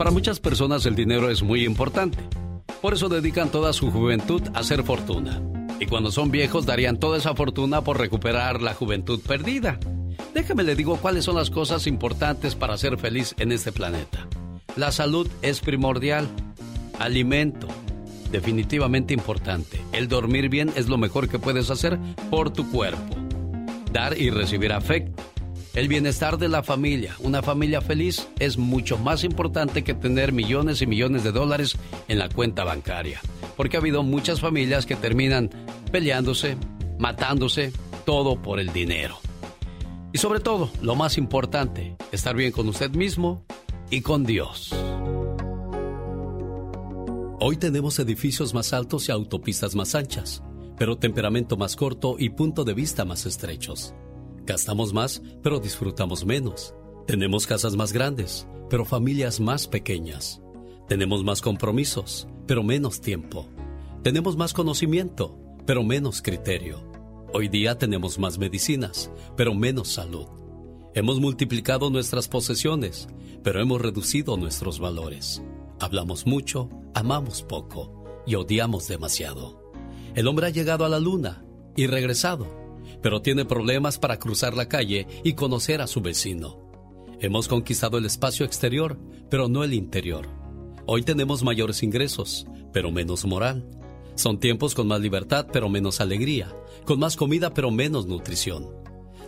Para muchas personas el dinero es muy importante. Por eso dedican toda su juventud a hacer fortuna. Y cuando son viejos darían toda esa fortuna por recuperar la juventud perdida. Déjame le digo cuáles son las cosas importantes para ser feliz en este planeta. La salud es primordial. Alimento, definitivamente importante. El dormir bien es lo mejor que puedes hacer por tu cuerpo. Dar y recibir afecto. El bienestar de la familia, una familia feliz, es mucho más importante que tener millones y millones de dólares en la cuenta bancaria. Porque ha habido muchas familias que terminan peleándose, matándose, todo por el dinero. Y sobre todo, lo más importante, estar bien con usted mismo y con Dios. Hoy tenemos edificios más altos y autopistas más anchas, pero temperamento más corto y punto de vista más estrechos. Gastamos más, pero disfrutamos menos. Tenemos casas más grandes, pero familias más pequeñas. Tenemos más compromisos, pero menos tiempo. Tenemos más conocimiento, pero menos criterio. Hoy día tenemos más medicinas, pero menos salud. Hemos multiplicado nuestras posesiones, pero hemos reducido nuestros valores. Hablamos mucho, amamos poco y odiamos demasiado. El hombre ha llegado a la luna y regresado, pero tiene problemas para cruzar la calle y conocer a su vecino. Hemos conquistado el espacio exterior, pero no el interior. Hoy tenemos mayores ingresos, pero menos moral. Son tiempos con más libertad, pero menos alegría, con más comida, pero menos nutrición.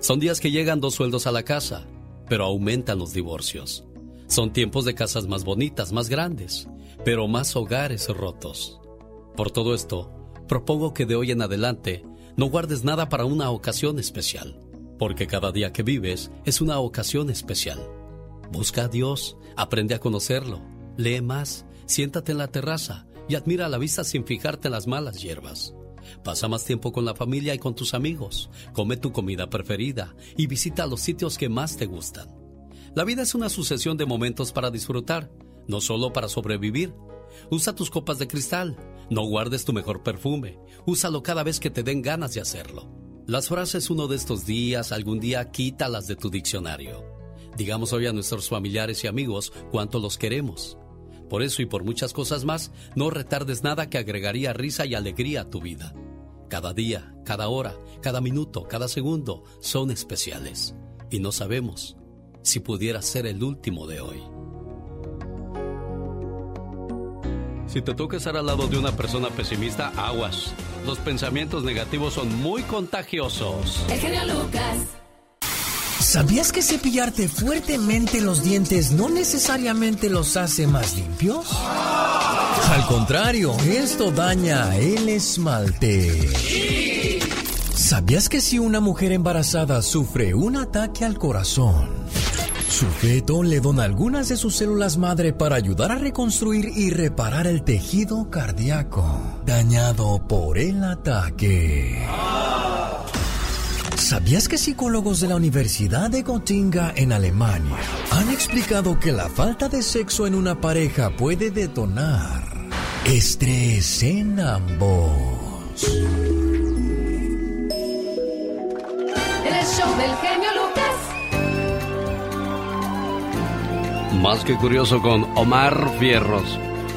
Son días que llegan dos sueldos a la casa, pero aumentan los divorcios. Son tiempos de casas más bonitas, más grandes, pero más hogares rotos. Por todo esto, propongo que de hoy en adelante no guardes nada para una ocasión especial, porque cada día que vives es una ocasión especial. Busca a Dios, aprende a conocerlo, lee más, siéntate en la terraza y admira la vista sin fijarte en las malas hierbas. Pasa más tiempo con la familia y con tus amigos, come tu comida preferida y visita los sitios que más te gustan. La vida es una sucesión de momentos para disfrutar, no solo para sobrevivir. Usa tus copas de cristal, no guardes tu mejor perfume, úsalo cada vez que te den ganas de hacerlo. Las frases uno de estos días, algún día quítalas de tu diccionario. Digamos hoy a nuestros familiares y amigos cuánto los queremos. Por eso y por muchas cosas más, no retardes nada que agregaría risa y alegría a tu vida. Cada día, cada hora, cada minuto, cada segundo son especiales. Y no sabemos si pudiera ser el último de hoy. Si te toca estar al lado de una persona pesimista, aguas. Los pensamientos negativos son muy contagiosos. El genio Lucas. ¿Sabías que cepillarte fuertemente los dientes no necesariamente los hace más limpios? Al contrario, esto daña el esmalte. ¿Sabías que si una mujer embarazada sufre un ataque al corazón, su feto le dona algunas de sus células madre para ayudar a reconstruir y reparar el tejido cardíaco dañado por el ataque. ¿Sabías que psicólogos de la Universidad de Gotinga en Alemania han explicado que la falta de sexo en una pareja puede detonar estrés en ambos? El show del Más que curioso con Omar Fierros.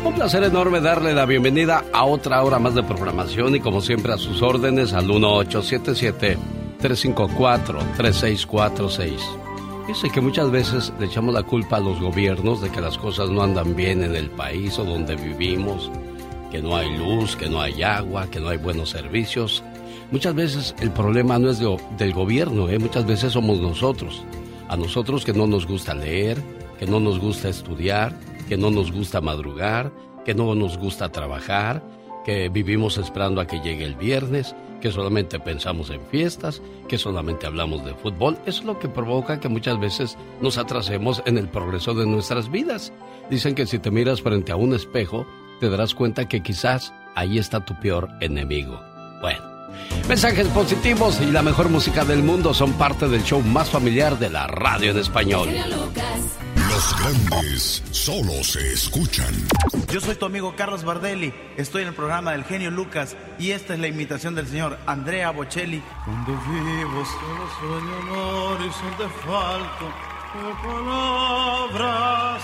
Un placer enorme darle la bienvenida a otra hora más de programación y como siempre a sus órdenes al 1877-354-3646. Yo sé que muchas veces le echamos la culpa a los gobiernos de que las cosas no andan bien en el país o donde vivimos, que no hay luz, que no hay agua, que no hay buenos servicios. Muchas veces el problema no es de- del gobierno, ¿eh? muchas veces somos nosotros. A nosotros que no nos gusta leer, que no nos gusta estudiar, que no nos gusta madrugar, que no nos gusta trabajar, que vivimos esperando a que llegue el viernes, que solamente pensamos en fiestas, que solamente hablamos de fútbol. Eso es lo que provoca que muchas veces nos atrasemos en el progreso de nuestras vidas. Dicen que si te miras frente a un espejo, te darás cuenta que quizás ahí está tu peor enemigo. Bueno, mensajes positivos y la mejor música del mundo son parte del show más familiar de la radio en español. Los grandes solo se escuchan. Yo soy tu amigo Carlos Bardelli, estoy en el programa del genio Lucas y esta es la imitación del señor Andrea Bocelli. Cuando vivo solo sueño un horizonte falto, palabras.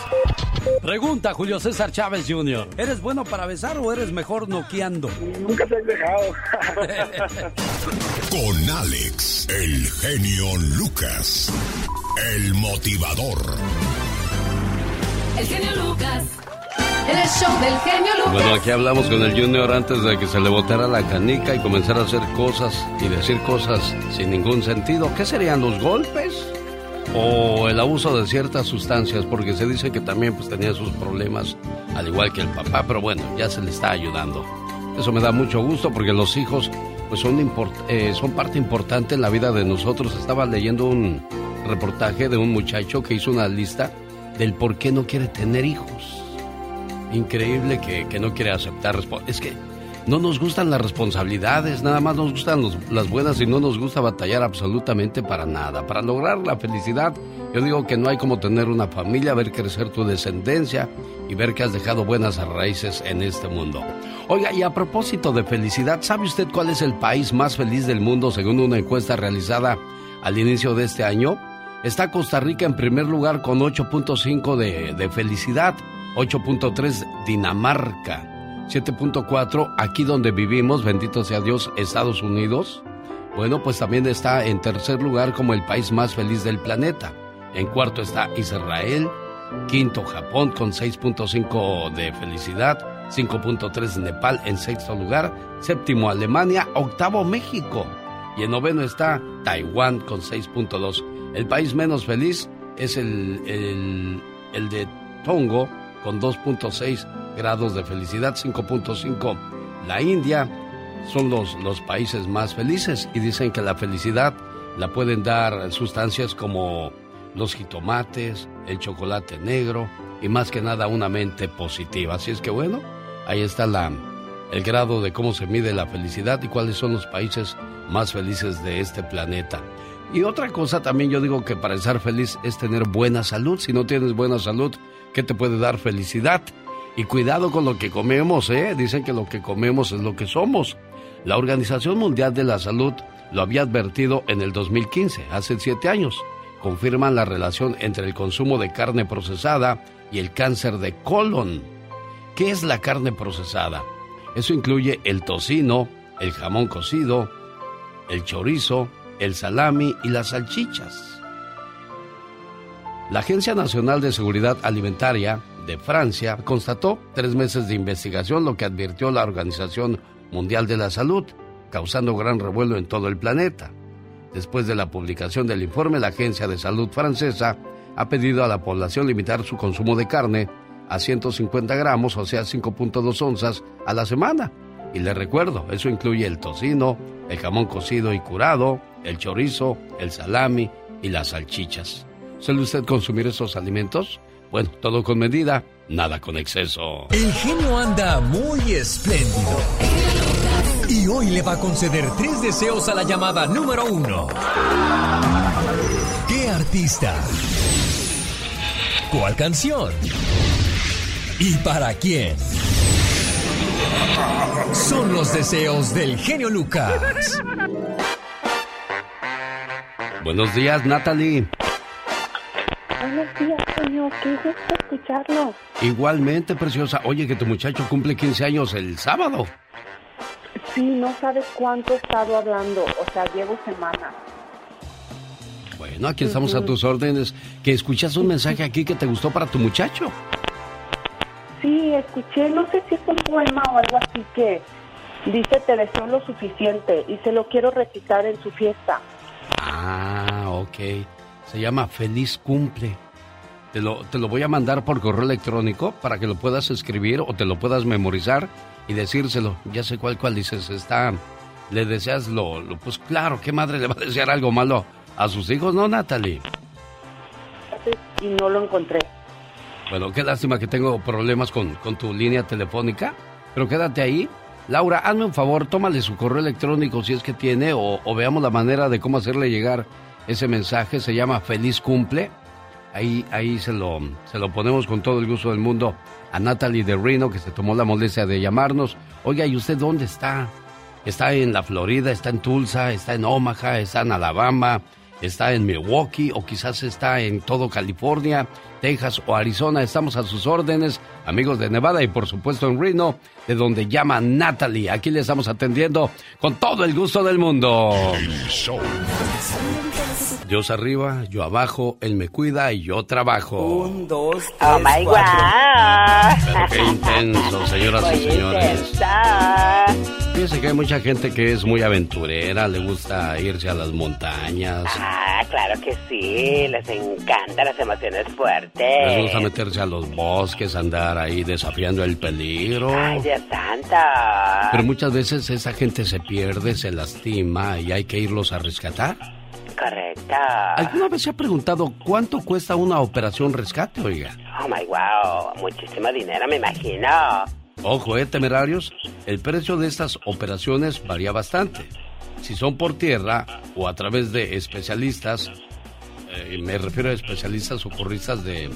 Pregunta Julio César Chávez Jr. ¿Eres bueno para besar o eres mejor noqueando? Nunca te he dejado. Con Alex, el genio Lucas, el motivador. El genio Lucas. El show del genio Lucas. Bueno, aquí hablamos con el Junior antes de que se le botara la canica y comenzara a hacer cosas y decir cosas sin ningún sentido. ¿Qué serían los golpes? o el abuso de ciertas sustancias, porque se dice que también pues tenía sus problemas, al igual que el papá, pero bueno, ya se le está ayudando. Eso me da mucho gusto porque los hijos pues son, eh, son parte importante en la vida de nosotros. Estaba leyendo un reportaje de un muchacho que hizo una lista del por qué no quiere tener hijos. Increíble que, que no quiere aceptar. Es que no nos gustan las responsabilidades, nada más nos gustan las buenas y no nos gusta batallar absolutamente para nada. Para lograr la felicidad, yo digo que no hay como tener una familia, ver crecer tu descendencia y ver que has dejado buenas raíces en este mundo. Oiga, y a propósito de felicidad, ¿sabe usted cuál es el país más feliz del mundo según una encuesta realizada al inicio de este año? Está Costa Rica en primer lugar con 8.5 de, felicidad, 8.3 Dinamarca. 7.4, aquí donde vivimos, bendito sea Dios, Estados Unidos. Bueno, pues también está en tercer lugar como el país más feliz del planeta. En cuarto está Israel. Quinto, Japón con 6.5 de felicidad. 5.3 Nepal en sexto lugar. Séptimo, Alemania. Octavo, México. Y en noveno está Taiwán con 6.2. El país menos feliz es el, el, el de Tongo con 2.6 grados de felicidad, 5.5. La India son los, los países más felices y dicen que la felicidad la pueden dar sustancias como los jitomates, el chocolate negro y más que nada una mente positiva. Así es que bueno, ahí está la, el grado de cómo se mide la felicidad y cuáles son los países más felices de este planeta. Y otra cosa también yo digo que para estar feliz es tener buena salud. Si no tienes buena salud, ¿qué te puede dar felicidad? Y cuidado con lo que comemos, ¿eh? Dicen que lo que comemos es lo que somos. La Organización Mundial de la Salud lo había advertido en el 2015, hace siete años. Confirman la relación entre el consumo de carne procesada y el cáncer de colon. ¿Qué es la carne procesada? Eso incluye el tocino, el jamón cocido, el chorizo, el salami y las salchichas. La Agencia Nacional de Seguridad Alimentaria de Francia constató tres meses de investigación lo que advirtió la Organización Mundial de la Salud, causando gran revuelo en todo el planeta. Después de la publicación del informe, la Agencia de Salud francesa ha pedido a la población limitar su consumo de carne a 150 gramos, o sea, 5.2 onzas a la semana. Y le recuerdo, eso incluye el tocino, el jamón cocido y curado, el chorizo, el salami y las salchichas. ¿Suele usted consumir esos alimentos? Bueno, todo con medida, nada con exceso. El genio anda muy espléndido. Y hoy le va a conceder tres deseos a la llamada número uno. ¿Qué artista? ¿Cuál canción? ¿Y para quién? Son los deseos del genio Lucas. Buenos días, Natalie. Buenos días, señor. Qué gusto escucharlo. Igualmente, preciosa. Oye, que tu muchacho cumple 15 años el sábado. Sí, no sabes cuánto he estado hablando. O sea, llevo semanas. Bueno, aquí estamos a tus órdenes. Que escuchas un mensaje aquí que te gustó para tu muchacho. Sí, escuché, no sé si es un poema o algo así que dice te deseo lo suficiente y se lo quiero recitar en su fiesta. Ah, ok. Se llama Feliz Cumple. Te lo, te lo voy a mandar por correo electrónico para que lo puedas escribir o te lo puedas memorizar y decírselo. Ya sé cuál, cuál dices. Está, le deseas lo, lo, Pues claro, ¿qué madre le va a desear algo malo a sus hijos, no, Natalie? Y no lo encontré. Bueno, qué lástima que tengo problemas con, con tu línea telefónica, pero quédate ahí. Laura, hazme un favor, tómale su correo electrónico si es que tiene o, o veamos la manera de cómo hacerle llegar ese mensaje, se llama Feliz Cumple. Ahí, ahí se, lo, se lo ponemos con todo el gusto del mundo a Natalie de Reno, que se tomó la molestia de llamarnos. Oiga, ¿y usted dónde está? ¿Está en la Florida? ¿Está en Tulsa? ¿Está en Omaha? ¿Está en Alabama? está en Milwaukee o quizás está en todo California, Texas o Arizona. Estamos a sus órdenes, amigos de Nevada y por supuesto en Reno, de donde llama Natalie. Aquí le estamos atendiendo con todo el gusto del mundo. Dios arriba, yo abajo, Él me cuida y yo trabajo. Un, dos, tres, Oh my God. qué intenso, señoras y señores. Fíjense que hay mucha gente que es muy aventurera, le gusta irse a las montañas. Ah, claro que sí, les encantan las emociones fuertes. Les gusta meterse a los bosques, andar ahí desafiando el peligro. Ay, Dios santa. Pero muchas veces esa gente se pierde, se lastima y hay que irlos a rescatar. Correcto. ¿Alguna vez se ha preguntado cuánto cuesta una operación rescate, oiga? Oh my wow, muchísimo dinero, me imagino. Ojo, eh, temerarios, el precio de estas operaciones varía bastante. Si son por tierra o a través de especialistas, eh, me refiero a especialistas socorristas de,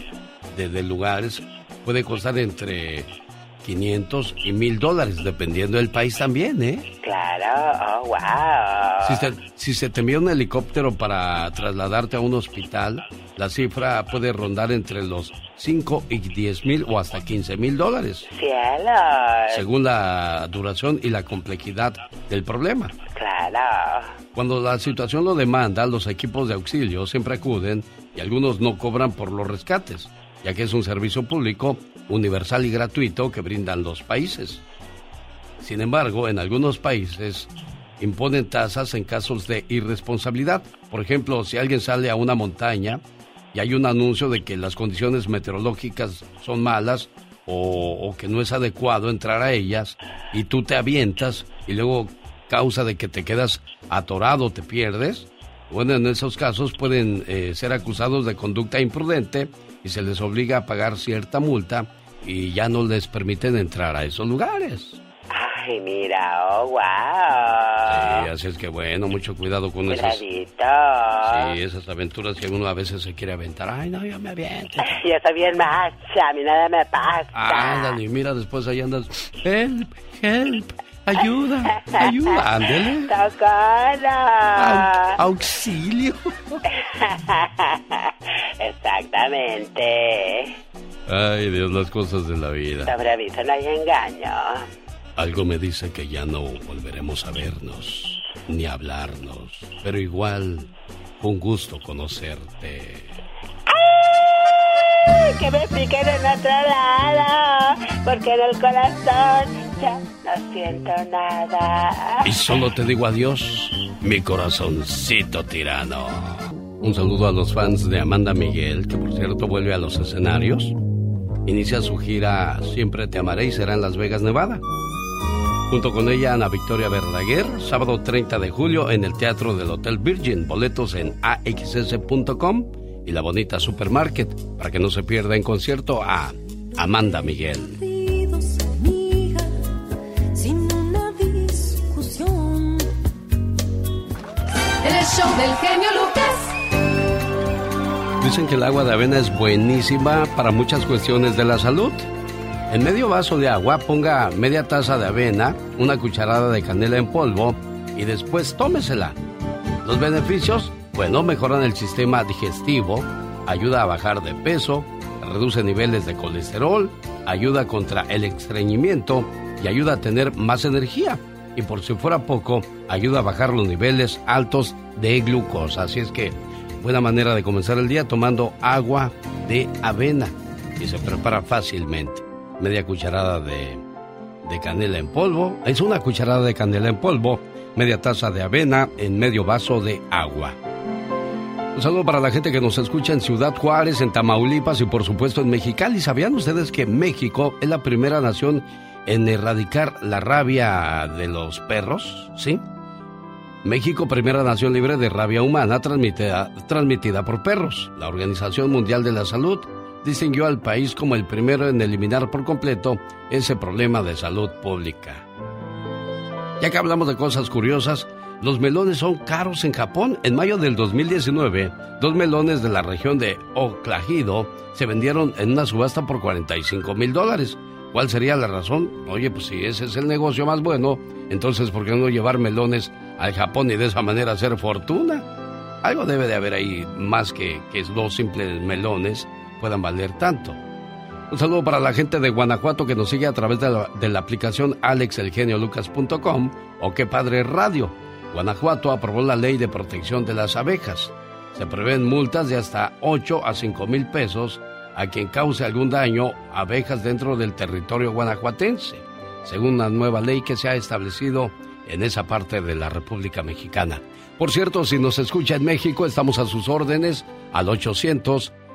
de, de lugares, puede costar entre 500 y 1000 dólares, dependiendo del país también, ¿eh? Claro, oh, wow. Si, se, si se te envía un helicóptero para trasladarte a un hospital, la cifra puede rondar entre los 5 y 10 mil o hasta 15 mil dólares. Cielo. Según la duración y la complejidad del problema. Claro. Cuando la situación lo demanda, los equipos de auxilio siempre acuden y algunos no cobran por los rescates ya que es un servicio público universal y gratuito que brindan los países. Sin embargo, en algunos países imponen tasas en casos de irresponsabilidad. Por ejemplo, si alguien sale a una montaña y hay un anuncio de que las condiciones meteorológicas son malas o, que no es adecuado entrar a ellas y tú te avientas y luego causa de que te quedas atorado, te pierdes, bueno, en esos casos pueden eh, ser acusados de conducta imprudente y se les obliga a pagar cierta multa y ya no les permiten entrar a esos lugares. Ay, mira, oh, wow. Sí, así es que bueno, mucho cuidado con esas... Sí, esas aventuras que uno a veces se quiere aventar. Ay, no, yo me aviento. Yo soy bien macha, a mí nada me pasa. Ah, Dani, mira, después ahí andas, help, help. Ayuda, ayuda, ándele. auxilio. Exactamente. Ay, Dios, las cosas de la vida. Sobre aviso no hay engaño. Algo me dice que ya no volveremos a vernos, ni hablarnos. Pero igual, un gusto conocerte. ¡Ay! Que me piquen en otro lado, porque en el corazón ya no siento nada. Y solo te digo adiós, mi corazoncito tirano. Un saludo a los fans de Amanda Miguel, que por cierto vuelve a los escenarios. Inicia su gira Siempre te amaré y será en Las Vegas, Nevada. Junto con ella, Ana Victoria Verdaguer, sábado 30 de julio en el Teatro del Hotel Virgin. Boletos en axs.com y la bonita Supermarket para que no se pierda en concierto a Amanda Miguel. show del genio Lucas. Dicen que el agua de avena es buenísima para muchas cuestiones de la salud. En medio vaso de agua ponga media taza de avena, una cucharada de canela en polvo y después tómesela. Los beneficios, bueno, mejoran el sistema digestivo, ayuda a bajar de peso, reduce niveles de colesterol, ayuda contra el estreñimiento y ayuda a tener más energía y por si fuera poco, ayuda a bajar los niveles altos de glucosa. Así es que buena manera de comenzar el día tomando agua de avena y se prepara fácilmente. Media cucharada de, de canela en polvo, es una cucharada de canela en polvo, media taza de avena en medio vaso de agua. Un saludo para la gente que nos escucha en Ciudad Juárez, en Tamaulipas y por supuesto en Mexicali. ¿Sabían ustedes que México es la primera nación en erradicar la rabia de los perros, ¿sí? México, primera nación libre de rabia humana transmitida, transmitida por perros. La Organización Mundial de la Salud distinguió al país como el primero en eliminar por completo ese problema de salud pública. Ya que hablamos de cosas curiosas, los melones son caros en Japón. En mayo del 2019, dos melones de la región de Oklahido se vendieron en una subasta por 45 mil dólares. ¿Cuál sería la razón? Oye, pues si ese es el negocio más bueno, entonces ¿por qué no llevar melones al Japón y de esa manera hacer fortuna? Algo debe de haber ahí más que que dos simples melones puedan valer tanto. Un saludo para la gente de Guanajuato que nos sigue a través de la, de la aplicación alexelgeniolucas.com o que Padre Radio. Guanajuato aprobó la ley de protección de las abejas. Se prevén multas de hasta 8 a 5 mil pesos a quien cause algún daño a abejas dentro del territorio guanajuatense, según una nueva ley que se ha establecido en esa parte de la República Mexicana. Por cierto, si nos escucha en México, estamos a sus órdenes al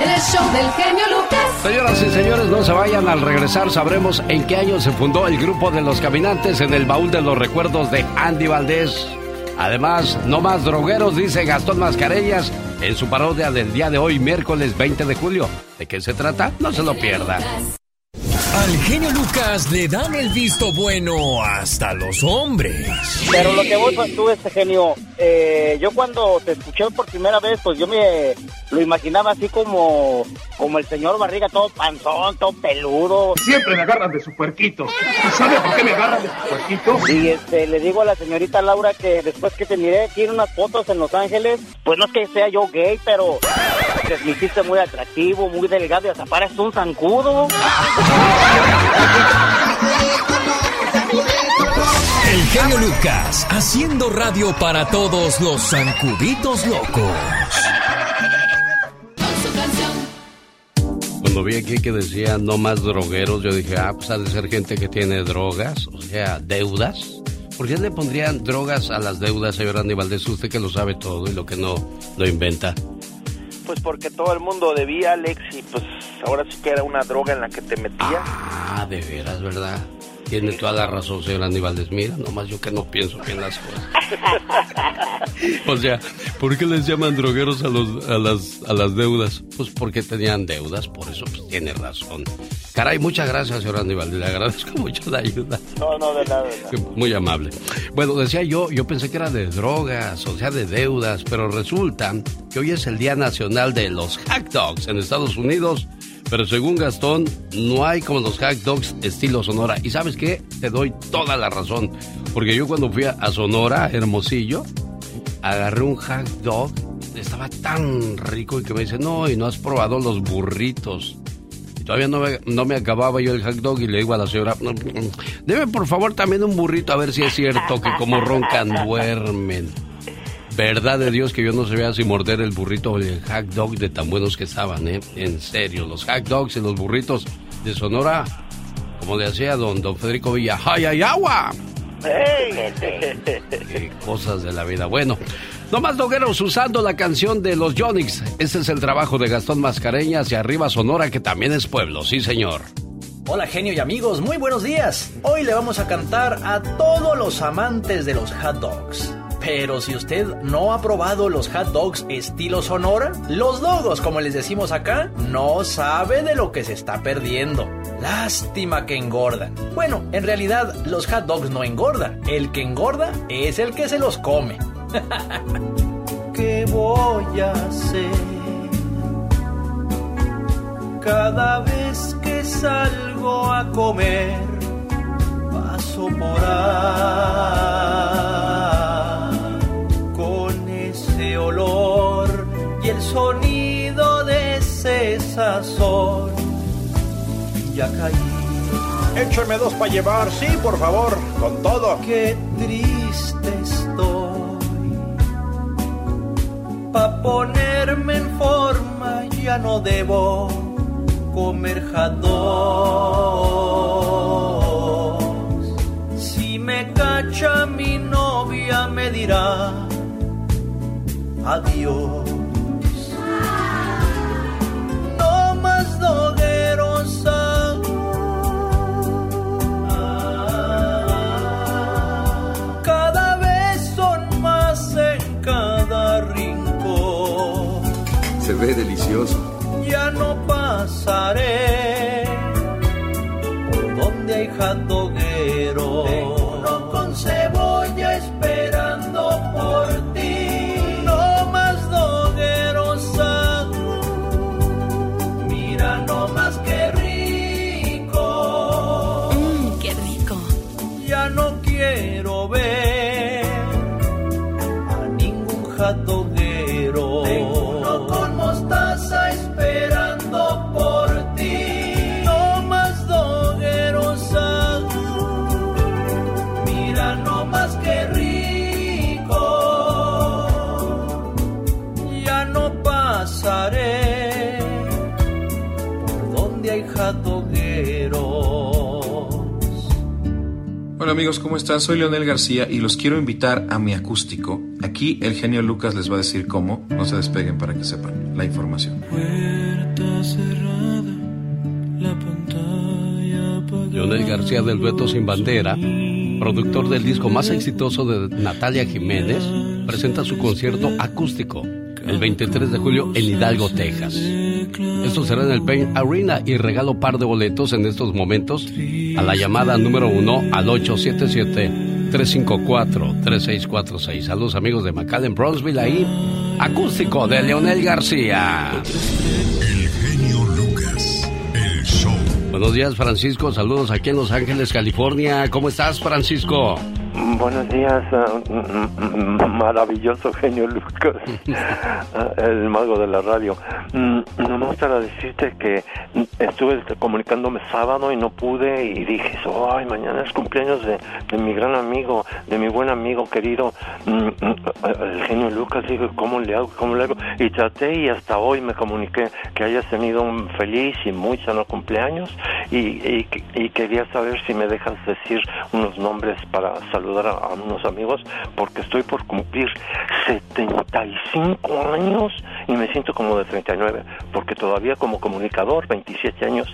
El show del genio Lucas. Señoras y señores, no se vayan. Al regresar sabremos en qué año se fundó el grupo de los caminantes en el baúl de los recuerdos de Andy Valdés. Además, no más drogueros, dice Gastón Mascareñas en su parodia del día de hoy, miércoles 20 de julio. ¿De qué se trata? No se lo pierda. Al genio Lucas le dan el visto bueno hasta los hombres. Pero lo que vos tú, este genio, eh, yo cuando te escuché por primera vez, pues yo me lo imaginaba así como, como el señor Barriga, todo panzón, todo peludo. Siempre me agarran de su puerquito. ¿Sabe por qué me agarran de su puerquito? Y este, le digo a la señorita Laura que después que te miré aquí en unas fotos en Los Ángeles, pues no es que sea yo gay, pero te me hiciste muy atractivo, muy delgado y hasta pareces un zancudo. El genio Lucas, haciendo radio para todos los zancuditos locos. Cuando vi aquí que decía no más drogueros, yo dije, ah, pues ha de ser gente que tiene drogas, o sea, deudas. ¿Por qué le pondrían drogas a las deudas, señor Andy Valdés? Usted que lo sabe todo y lo que no lo inventa. Pues porque todo el mundo debía, Alex, y pues ahora sí que era una droga en la que te metías. Ah, de veras, ¿verdad? Tiene toda la razón, señor Aníbal Mira, nomás yo que no pienso bien las cosas. o sea, ¿por qué les llaman drogueros a, los, a, las, a las deudas? Pues porque tenían deudas, por eso pues, tiene razón. Caray, muchas gracias, señor Aníbal. Le agradezco mucho la ayuda. No, no, de nada, Muy amable. Bueno, decía yo, yo pensé que era de drogas, o sea, de deudas, pero resulta que hoy es el Día Nacional de los Hack Dogs en Estados Unidos pero según Gastón, no hay como los hack dogs estilo Sonora. Y sabes qué? Te doy toda la razón. Porque yo cuando fui a Sonora, Hermosillo, agarré un hack dog. Estaba tan rico y que me dice, no, y no has probado los burritos. Todavía no me, no me acababa yo el hack dog y le digo a la señora, debe por favor también un burrito a ver si es cierto que como roncan duermen. Verdad de Dios que yo no sabía si morder el burrito o el hack dog de tan buenos que estaban, ¿eh? En serio, los hack dogs y los burritos de Sonora, como le hacía don, don Federico Villa, ¡ay, agua! Qué cosas de la vida. Bueno, no más dogueros usando la canción de los Yonix. Este es el trabajo de Gastón Mascareñas y arriba Sonora, que también es pueblo, sí señor. Hola genio y amigos, muy buenos días. Hoy le vamos a cantar a todos los amantes de los hot dogs. Pero si usted no ha probado los hot dogs estilo Sonora, los dogos, como les decimos acá, no sabe de lo que se está perdiendo. Lástima que engordan. Bueno, en realidad los hot dogs no engordan. El que engorda es el que se los come. ¿Qué voy a hacer? Cada vez que salgo a comer, paso por ahí sonido de ese sazón. Ya caí. Échame dos para llevar, sí, por favor, con todo. Qué triste estoy. Pa' ponerme en forma ya no debo comer jados. Si me cacha mi novia me dirá adiós. delicioso. Ya no pasaré por donde hay jandogueros. Hola amigos, ¿cómo están? Soy Leonel García y los quiero invitar a mi acústico. Aquí el genio Lucas les va a decir cómo. No se despeguen para que sepan la información. Leonel García del Dueto Sin Bandera, productor del disco más exitoso de Natalia Jiménez, presenta su concierto acústico el 23 de julio en Hidalgo, Texas. Esto será en el Pain Arena y regalo par de boletos en estos momentos a la llamada número uno al 877-354-3646. Saludos amigos de McAllen, Bronzeville ahí. Acústico de Leonel García. El genio Lucas, el show. Buenos días Francisco, saludos aquí en Los Ángeles, California. ¿Cómo estás Francisco? Buenos días, ah, mm, mm, maravilloso genio Lucas, ah, el mago de la radio. Mm, Nomás para decirte que estuve comunicándome sábado y no pude y dije, ay, mañana es cumpleaños de, de mi gran amigo, de mi buen amigo querido, mm, mm, el genio Lucas. Digo, ¿cómo le hago? ¿Cómo le hago? Y traté y hasta hoy me comuniqué que hayas tenido un feliz y muy sano cumpleaños y, y, y quería saber si me dejas decir unos nombres para saludar a, a unos amigos porque estoy por cumplir 75 años y me siento como de 39 porque todavía como comunicador 27 años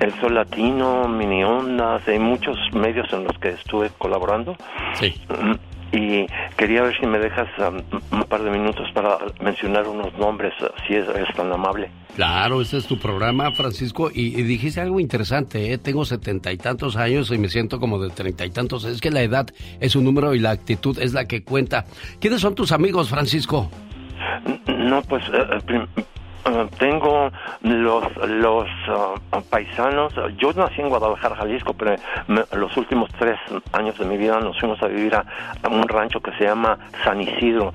el Sol Latino, Mini Ondas, hay muchos medios en los que estuve colaborando Sí. Y quería ver si me dejas um, un par de minutos para mencionar unos nombres uh, si es, es tan amable Claro, este es tu programa, Francisco, y, y dijiste algo interesante, ¿eh? tengo setenta y tantos años y me siento como de treinta y tantos. Es que la edad es un número y la actitud es la que cuenta. ¿Quiénes son tus amigos, Francisco? No, pues eh, eh, tengo los los ah, paisanos. Yo nací en Guadalajara, Jalisco, pero me- los últimos tres años de mi vida nos fuimos a vivir a, a un rancho que se llama San Isidro,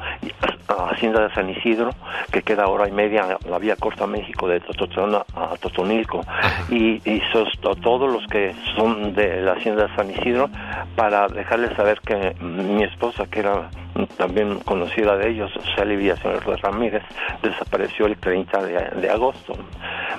Hacienda de San Isidro, que queda hora y media la vía Costa México de Tototlán a Totonilco. Y, y sos- to- todos los que son de la Hacienda de San Isidro, para dejarles saber que mi esposa, que era también conocida de ellos, Sally Villaseñor Ramírez, desapareció el 30 de, de agosto.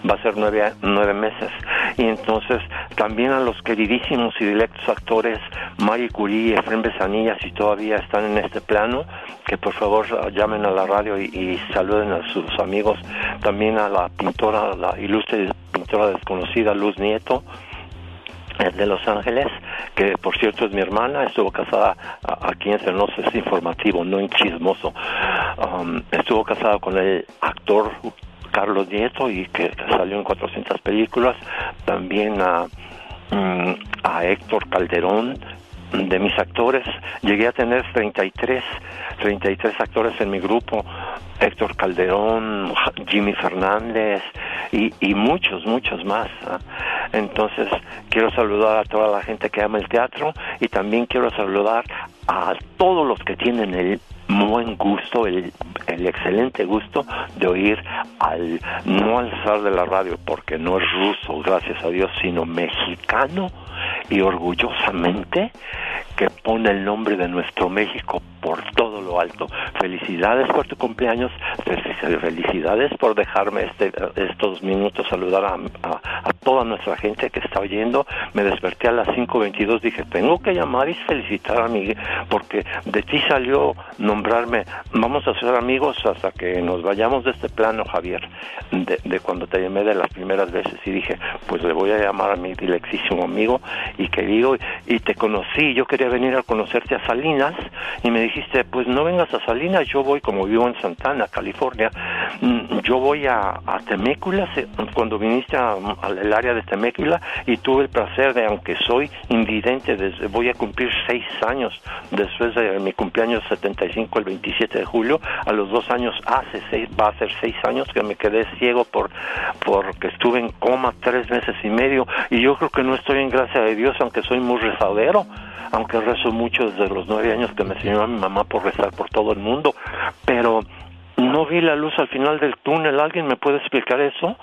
Va a ser nueve, nueve meses. Y entonces también a los queridísimos y directos actores Mari Curie, Efren Besanilla, si todavía están en este plano, que por favor ah, llamen a la radio y, y saluden a sus amigos. También a la pintora, la ilustre pintora desconocida Luz Nieto, eh, de Los Ángeles, que por cierto es mi hermana, estuvo casada aquí entre nos, es informativo, no en chismoso. Um, estuvo casada con el actor Carlos Nieto y que, que salió en 400 películas, también a, mm, a Héctor Calderón, de mis actores, llegué a tener 33, 33 actores en mi grupo, Héctor Calderón, Jimmy Fernández y, y muchos, muchos más. ¿ah? Entonces, quiero saludar a toda la gente que ama el teatro y también quiero saludar a todos los que tienen el buen gusto, el, el excelente gusto de oír al, no al zar de la radio, porque no es ruso, gracias a Dios, sino mexicano y orgullosamente que pone el nombre de nuestro México por todo lo alto. Felicidades por tu cumpleaños, fel- felicidades por dejarme este, estos minutos saludar a, a- a toda nuestra gente que está oyendo. Me desperté a las 5.22, dije, tengo que llamar y felicitar a Miguel, porque de ti salió nombrarme, vamos a ser amigos hasta que nos vayamos de este plano, Javier, de, de cuando te llamé de las primeras veces y dije, pues le voy a llamar a mi dilexísimo amigo y querido, y te conocí, yo quería venir a conocerte a Salinas y me dijiste, pues no vengas a Salinas, yo voy como vivo en Santana, California, mm, yo voy a, a Temécula, cuando viniste al área de Temécula, y tuve el placer de, aunque soy invidente, desde, voy a cumplir seis años después de mi cumpleaños 75, el 27 de julio, a los dos años, hace seis, va a ser seis años que me quedé ciego por porque estuve en coma tres meses y medio, y yo creo que no estoy en gracia de Dios, aunque soy muy rezadero aunque rezo mucho desde los nueve años que me enseñó a mi mamá por rezar por todo el mundo, pero no vi la luz al final del túnel. ¿Alguien me puede explicar eso?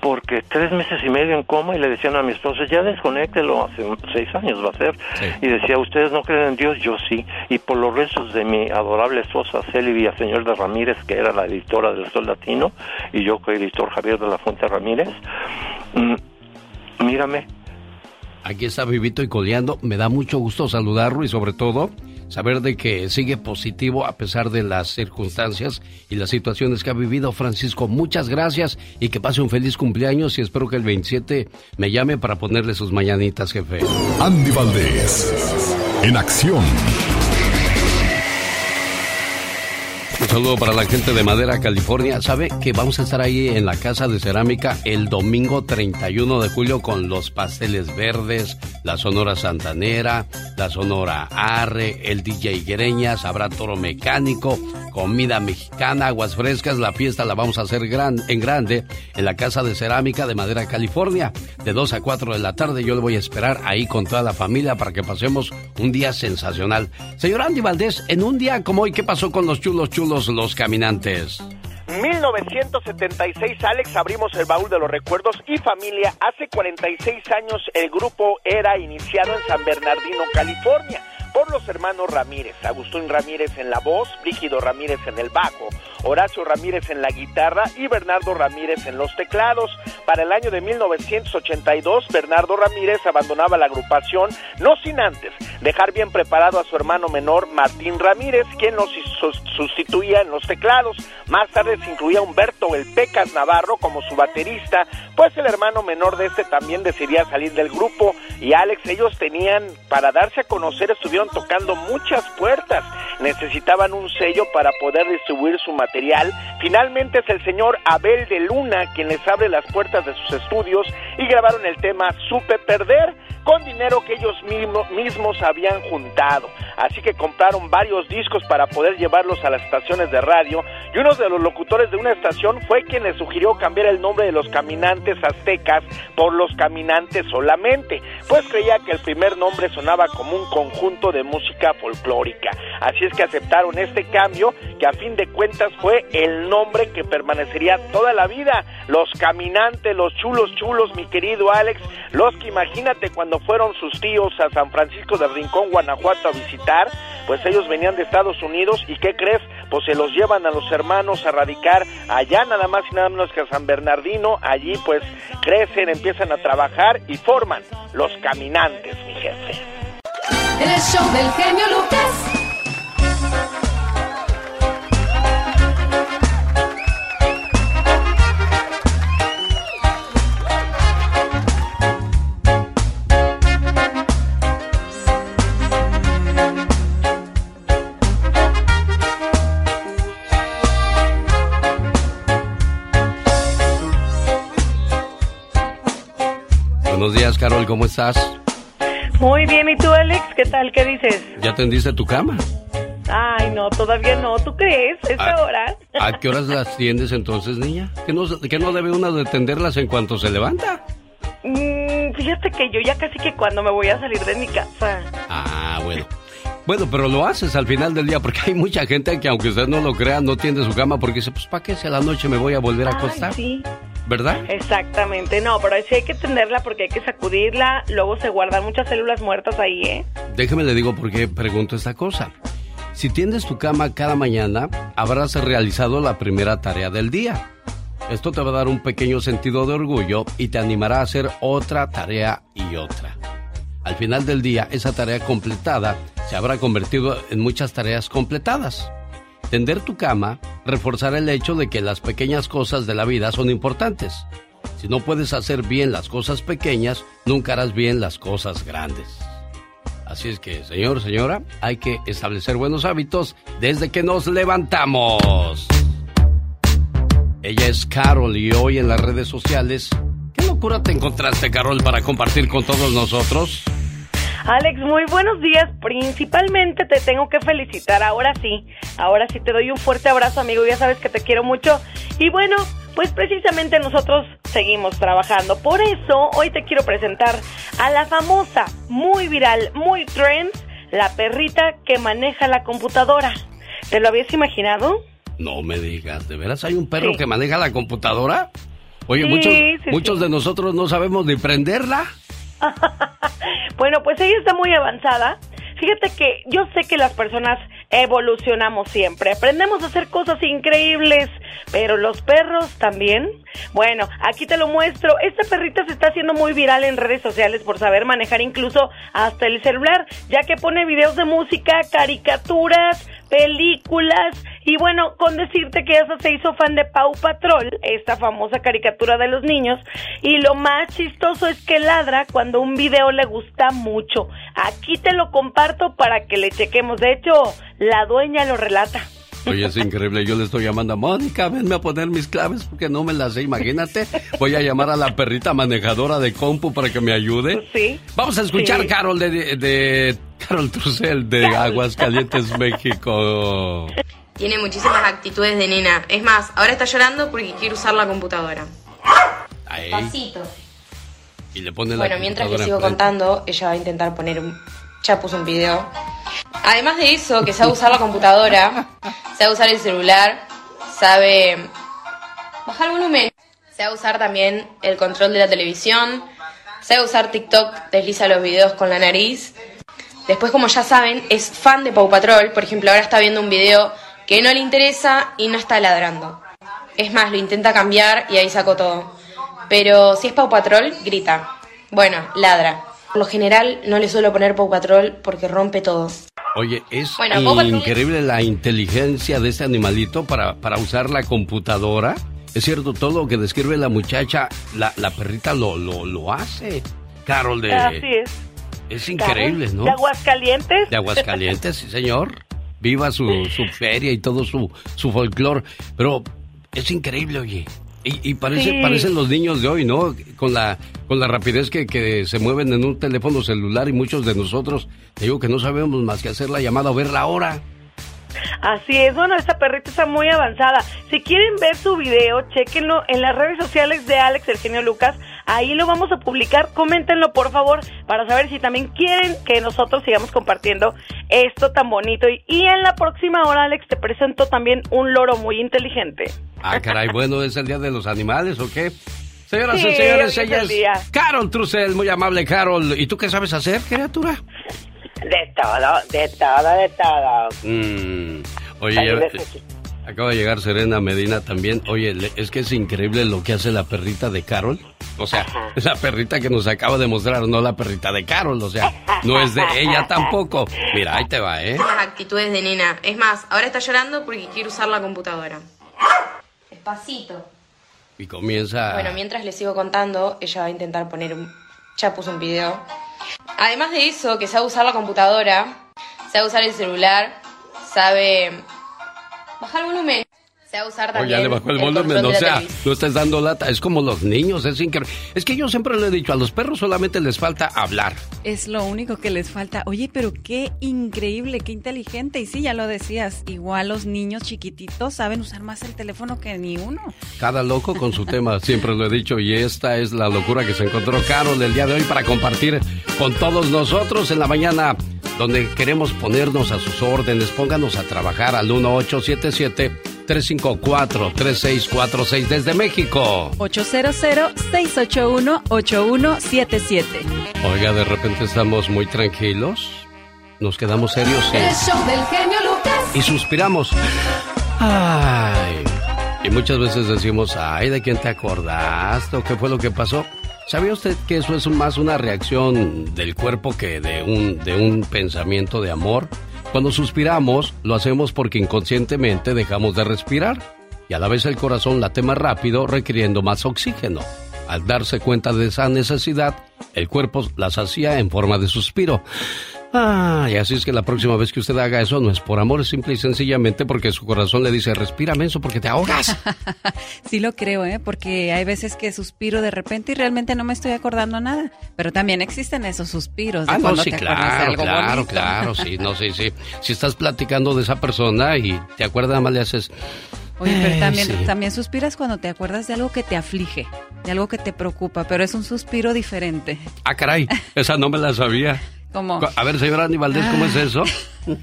Porque tres meses y medio en coma y le decían a mi esposa, ya desconéctelo, hace seis años va a ser. Y decía, ¿ustedes no creen en Dios? Yo sí. Y por los rezos de mi adorable esposa Celia Señor de Ramírez, que era la editora del Sol Latino, y yo, co-editor Javier de la Fuente Ramírez, mm, mírame, Aquí está vivito y coleando. Me da mucho gusto saludarlo y sobre todo saber de que sigue positivo a pesar de las circunstancias y las situaciones que ha vivido Francisco. Muchas gracias y que pase un feliz cumpleaños y espero que el 27 me llame para ponerle sus mañanitas, jefe. Andy Valdés, en acción. Saludo para la gente de Madera, California. ¿Sabe que vamos a estar ahí en la Casa de Cerámica el domingo 31 de julio con los pasteles verdes, la Sonora Santanera, la Sonora Arre, el DJ Greñas, habrá toro mecánico, comida mexicana, aguas frescas. La fiesta la vamos a hacer gran, en grande en la Casa de Cerámica de Madera, California. De 2 a 4 de la tarde yo le voy a esperar ahí con toda la familia para que pasemos un día sensacional. Señor Andy Valdés, en un día como hoy, ¿qué pasó con los chulos chulos? Los caminantes. 1976, Alex, abrimos el baúl de los recuerdos y familia. Hace 46 años el grupo era iniciado en San Bernardino, California por los hermanos Ramírez, Agustín Ramírez en la voz, Brígido Ramírez en el bajo, Horacio Ramírez en la guitarra y Bernardo Ramírez en los teclados. Para el año de 1982, Bernardo Ramírez abandonaba la agrupación, no sin antes dejar bien preparado a su hermano menor Martín Ramírez, quien los sustituía en los teclados. Más tarde se incluía Humberto El Pecas Navarro como su baterista, pues el hermano menor de este también decidía salir del grupo y Alex, ellos tenían, para darse a conocer, estuvieron tocando muchas puertas, necesitaban un sello para poder distribuir su material. Finalmente es el señor Abel de Luna quien les abre las puertas de sus estudios y grabaron el tema Supe Perder con dinero que ellos mismos habían juntado. Así que compraron varios discos para poder llevarlos a las estaciones de radio y uno de los locutores de una estación fue quien les sugirió cambiar el nombre de los caminantes aztecas por los caminantes solamente, pues creía que el primer nombre sonaba como un conjunto de música folclórica. Así es que aceptaron este cambio que a fin de cuentas fue el nombre que permanecería toda la vida. Los caminantes, los chulos chulos, mi querido Alex, los que imagínate cuando fueron sus tíos a San Francisco de Rincón, Guanajuato a visitar, pues ellos venían de Estados Unidos y ¿qué crees? Pues se los llevan a los hermanos a radicar allá nada más y nada menos que a San Bernardino, allí pues crecen, empiezan a trabajar y forman los caminantes, mi jefe. Del genio Lucas. Buenos días, Carol, ¿cómo estás? Muy bien, ¿y tú, Alex? ¿Qué tal? ¿Qué dices? ¿Ya tendiste tu cama? Ay, no, todavía no. ¿Tú crees? ¿Esta ¿A, hora? ¿A qué horas las tiendes entonces, niña? ¿Que no, que no debe una de tenderlas en cuanto se levanta? Mm, fíjate que yo ya casi que cuando me voy a salir de mi casa. Ah, bueno. Bueno, pero lo haces al final del día porque hay mucha gente que aunque usted no lo crea no tiende su cama porque dice, pues ¿para qué si a la noche me voy a volver a acostar? sí. ¿Verdad? Exactamente, no, pero sí hay que tenderla porque hay que sacudirla, luego se guardan muchas células muertas ahí, ¿eh? Déjeme le digo por qué pregunto esta cosa. Si tiendes tu cama cada mañana, habrás realizado la primera tarea del día. Esto te va a dar un pequeño sentido de orgullo y te animará a hacer otra tarea y otra. Al final del día, esa tarea completada se habrá convertido en muchas tareas completadas. Tender tu cama reforzará el hecho de que las pequeñas cosas de la vida son importantes. Si no puedes hacer bien las cosas pequeñas, nunca harás bien las cosas grandes. Así es que, señor, señora, hay que establecer buenos hábitos desde que nos levantamos. Ella es Carol y hoy en las redes sociales, ¿qué locura te encontraste, Carol, para compartir con todos nosotros? Alex, muy buenos días. Principalmente te tengo que felicitar. Ahora sí, ahora sí te doy un fuerte abrazo, amigo. Ya sabes que te quiero mucho. Y bueno, pues precisamente nosotros seguimos trabajando. Por eso hoy te quiero presentar a la famosa, muy viral, muy trend, la perrita que maneja la computadora. ¿Te lo habías imaginado? No me digas, ¿de veras hay un perro que maneja la computadora? Oye, Sí, muchos, sí, muchos de nosotros no sabemos ni prenderla. Bueno, pues ella está muy avanzada. Fíjate que yo sé que las personas evolucionamos siempre, aprendemos a hacer cosas increíbles, pero los perros también. Bueno, aquí te lo muestro. Esta perrita se está haciendo muy viral en redes sociales por saber manejar incluso hasta el celular, ya que pone videos de música, caricaturas, películas y bueno, con decirte que ella se hizo fan de Pau Patrol, esta famosa caricatura de los niños, y lo más chistoso es que ladra cuando un video le gusta mucho. Aquí te lo comparto para que le chequemos. De hecho, la dueña lo relata. Oye, es increíble. Yo le estoy llamando a Mónica, venme a poner mis claves porque no me las sé. Imagínate. Voy a llamar a la perrita manejadora de compu para que me ayude. Sí. Vamos a escuchar Sí. Carol de, de, de- Carol Trussell de Aguascalientes, México. Tiene muchísimas actitudes de nena. Es más, ahora está llorando porque quiere usar la computadora. Ahí. Pasito. Y le pone la Bueno, mientras le computadora sigo contando, ella va a intentar poner un... Ya puso un video. Además de eso, que sabe usar la computadora, sabe usar el celular, sabe bajar el volumen, sabe usar también el control de la televisión, sabe usar TikTok, desliza los videos con la nariz. Después, como ya saben, es fan de Pau Patrol. Por ejemplo, ahora está viendo un video que no le interesa y no está ladrando. Es más, lo intenta cambiar y ahí sacó todo. Pero si es Pau Patrol, grita. Bueno, ladra. Por lo general no le suelo poner Pau Patrol porque rompe todo. Oye, es Bueno, increíble la inteligencia de este animalito para, para usar la computadora. Es cierto, todo lo que describe la muchacha, la, la perrita lo, lo, lo hace. Carol de... Así es. Es increíble, ¿no? ¿De Aguascalientes? De Aguascalientes, sí, señor. Viva su, su feria y todo su, su folclore. Pero es increíble, oye. Y, y parece, Sí. parecen los niños de hoy, ¿no? Con la, con la rapidez que, que se mueven en un teléfono celular y muchos de nosotros, te digo que no sabemos más que hacer la llamada o ver la hora. Así es, bueno, esta perrita está muy avanzada. Si quieren ver su video, chequenlo en las redes sociales de Alex el genio Lucas. Ahí lo vamos a publicar. Coméntenlo, por favor, para saber si también quieren que nosotros sigamos compartiendo esto tan bonito. Y, y en la próxima hora, Alex, te presento también un loro muy inteligente. Ah, caray, bueno, ¿es el Día de los Animales o qué? Señoras Sí, y señores, hoy es ella el es día. Carol Trussell, muy amable Carol. ¿Y tú qué sabes hacer, criatura? De todo, de todo, de todo. Mm, oye. Acaba de llegar Serena Medina también. Oye, es que es increíble lo que hace la perrita de Carol. O sea, es la perrita que nos acaba de mostrar, no la perrita de Carol. O sea, no es de ella tampoco. Mira, ahí te va, ¿eh? Las actitudes de nena. Es más, ahora está llorando porque quiere usar la computadora. Despacito. Y comienza... Bueno, mientras le sigo contando, ella va a intentar poner un... Ya puso un video. Además de eso, que sabe usar la computadora, sabe usar el celular, sabe bajar el volumen, sabe usar también ya le bajó el volumen, control o sea, no estás dando lata. Es como los niños, es increíble. Es que yo siempre le he dicho, a los perros solamente les falta hablar. Es lo único que les falta. Oye, pero qué increíble, qué inteligente. Y sí, ya lo decías, igual los niños chiquititos saben usar más el teléfono que ni uno. Cada loco con su tema, siempre lo he dicho, y esta es la locura que se encontró Carol el día de hoy para compartir con todos nosotros en la mañana, donde queremos ponernos a sus órdenes. Pónganos a trabajar al 1877-354-3646 desde México. 800-681-8177. Oiga, de repente estamos muy tranquilos, nos quedamos serios El show del genio Lucas. y suspiramos. Ay. Y muchas veces decimos, ay, ¿de quién te acordaste? ¿O qué fue lo que pasó? ¿Sabía usted que eso es más una reacción del cuerpo que de un, de un pensamiento de amor? Cuando suspiramos, lo hacemos porque inconscientemente dejamos de respirar y a la vez el corazón late más rápido requiriendo más oxígeno. Al darse cuenta de esa necesidad, el cuerpo las hacía en forma de suspiro. Ah, y así es que la próxima vez que usted haga eso no es por amor, es simple y sencillamente porque su corazón le dice, respira menso porque te ahogas. sí lo creo, ¿eh? Porque hay veces que suspiro de repente y realmente no me estoy acordando nada. Pero también existen esos suspiros de ah, no, sí, te claro, algo claro, bonito. claro, sí, no, sí, sí. Si estás platicando de esa persona y te acuerdas, nada más le haces... Oye, pero "Ay, también, sí". también suspiras cuando te acuerdas de algo que te aflige, de algo que te preocupa, pero es un suspiro diferente. Ah, caray, esa no me la sabía. Como, A ver, señora Andy Valdés, ¿cómo es eso?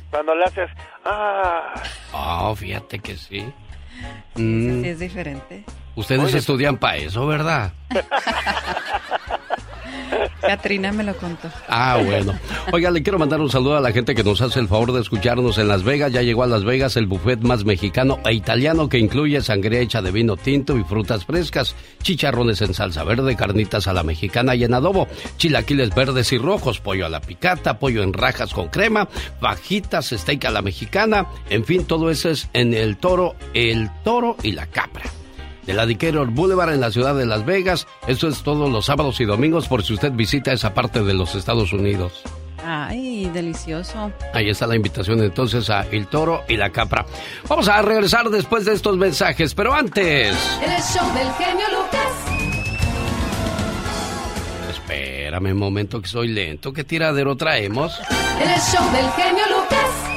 Cuando le haces, ah, Oh, fíjate que sí. Mm, sí es diferente. ustedes estudian para eso, ¿verdad? Katrina me lo contó. Ah, bueno. Oiga, le quiero mandar un saludo a la gente que nos hace el favor de escucharnos en Las Vegas. Ya llegó a Las Vegas el buffet más mexicano e italiano que incluye sangría hecha de vino tinto y frutas frescas, chicharrones en salsa verde, carnitas a la mexicana y en adobo, chilaquiles verdes y rojos, pollo a la picata, pollo en rajas con crema, fajitas, steak a la mexicana. En fin, todo eso es en el toro, el toro y la capra la Decatur Boulevard en la ciudad de Las Vegas. Eso es todos los sábados y domingos por si usted visita esa parte de los Estados Unidos. Ay, delicioso. Ahí está la invitación entonces a El Toro y la Capra. Vamos a regresar después de estos mensajes, pero antes... El show del genio Lucas. Espérame un momento que soy lento. ¿Qué tiradero traemos? El show del genio Lucas.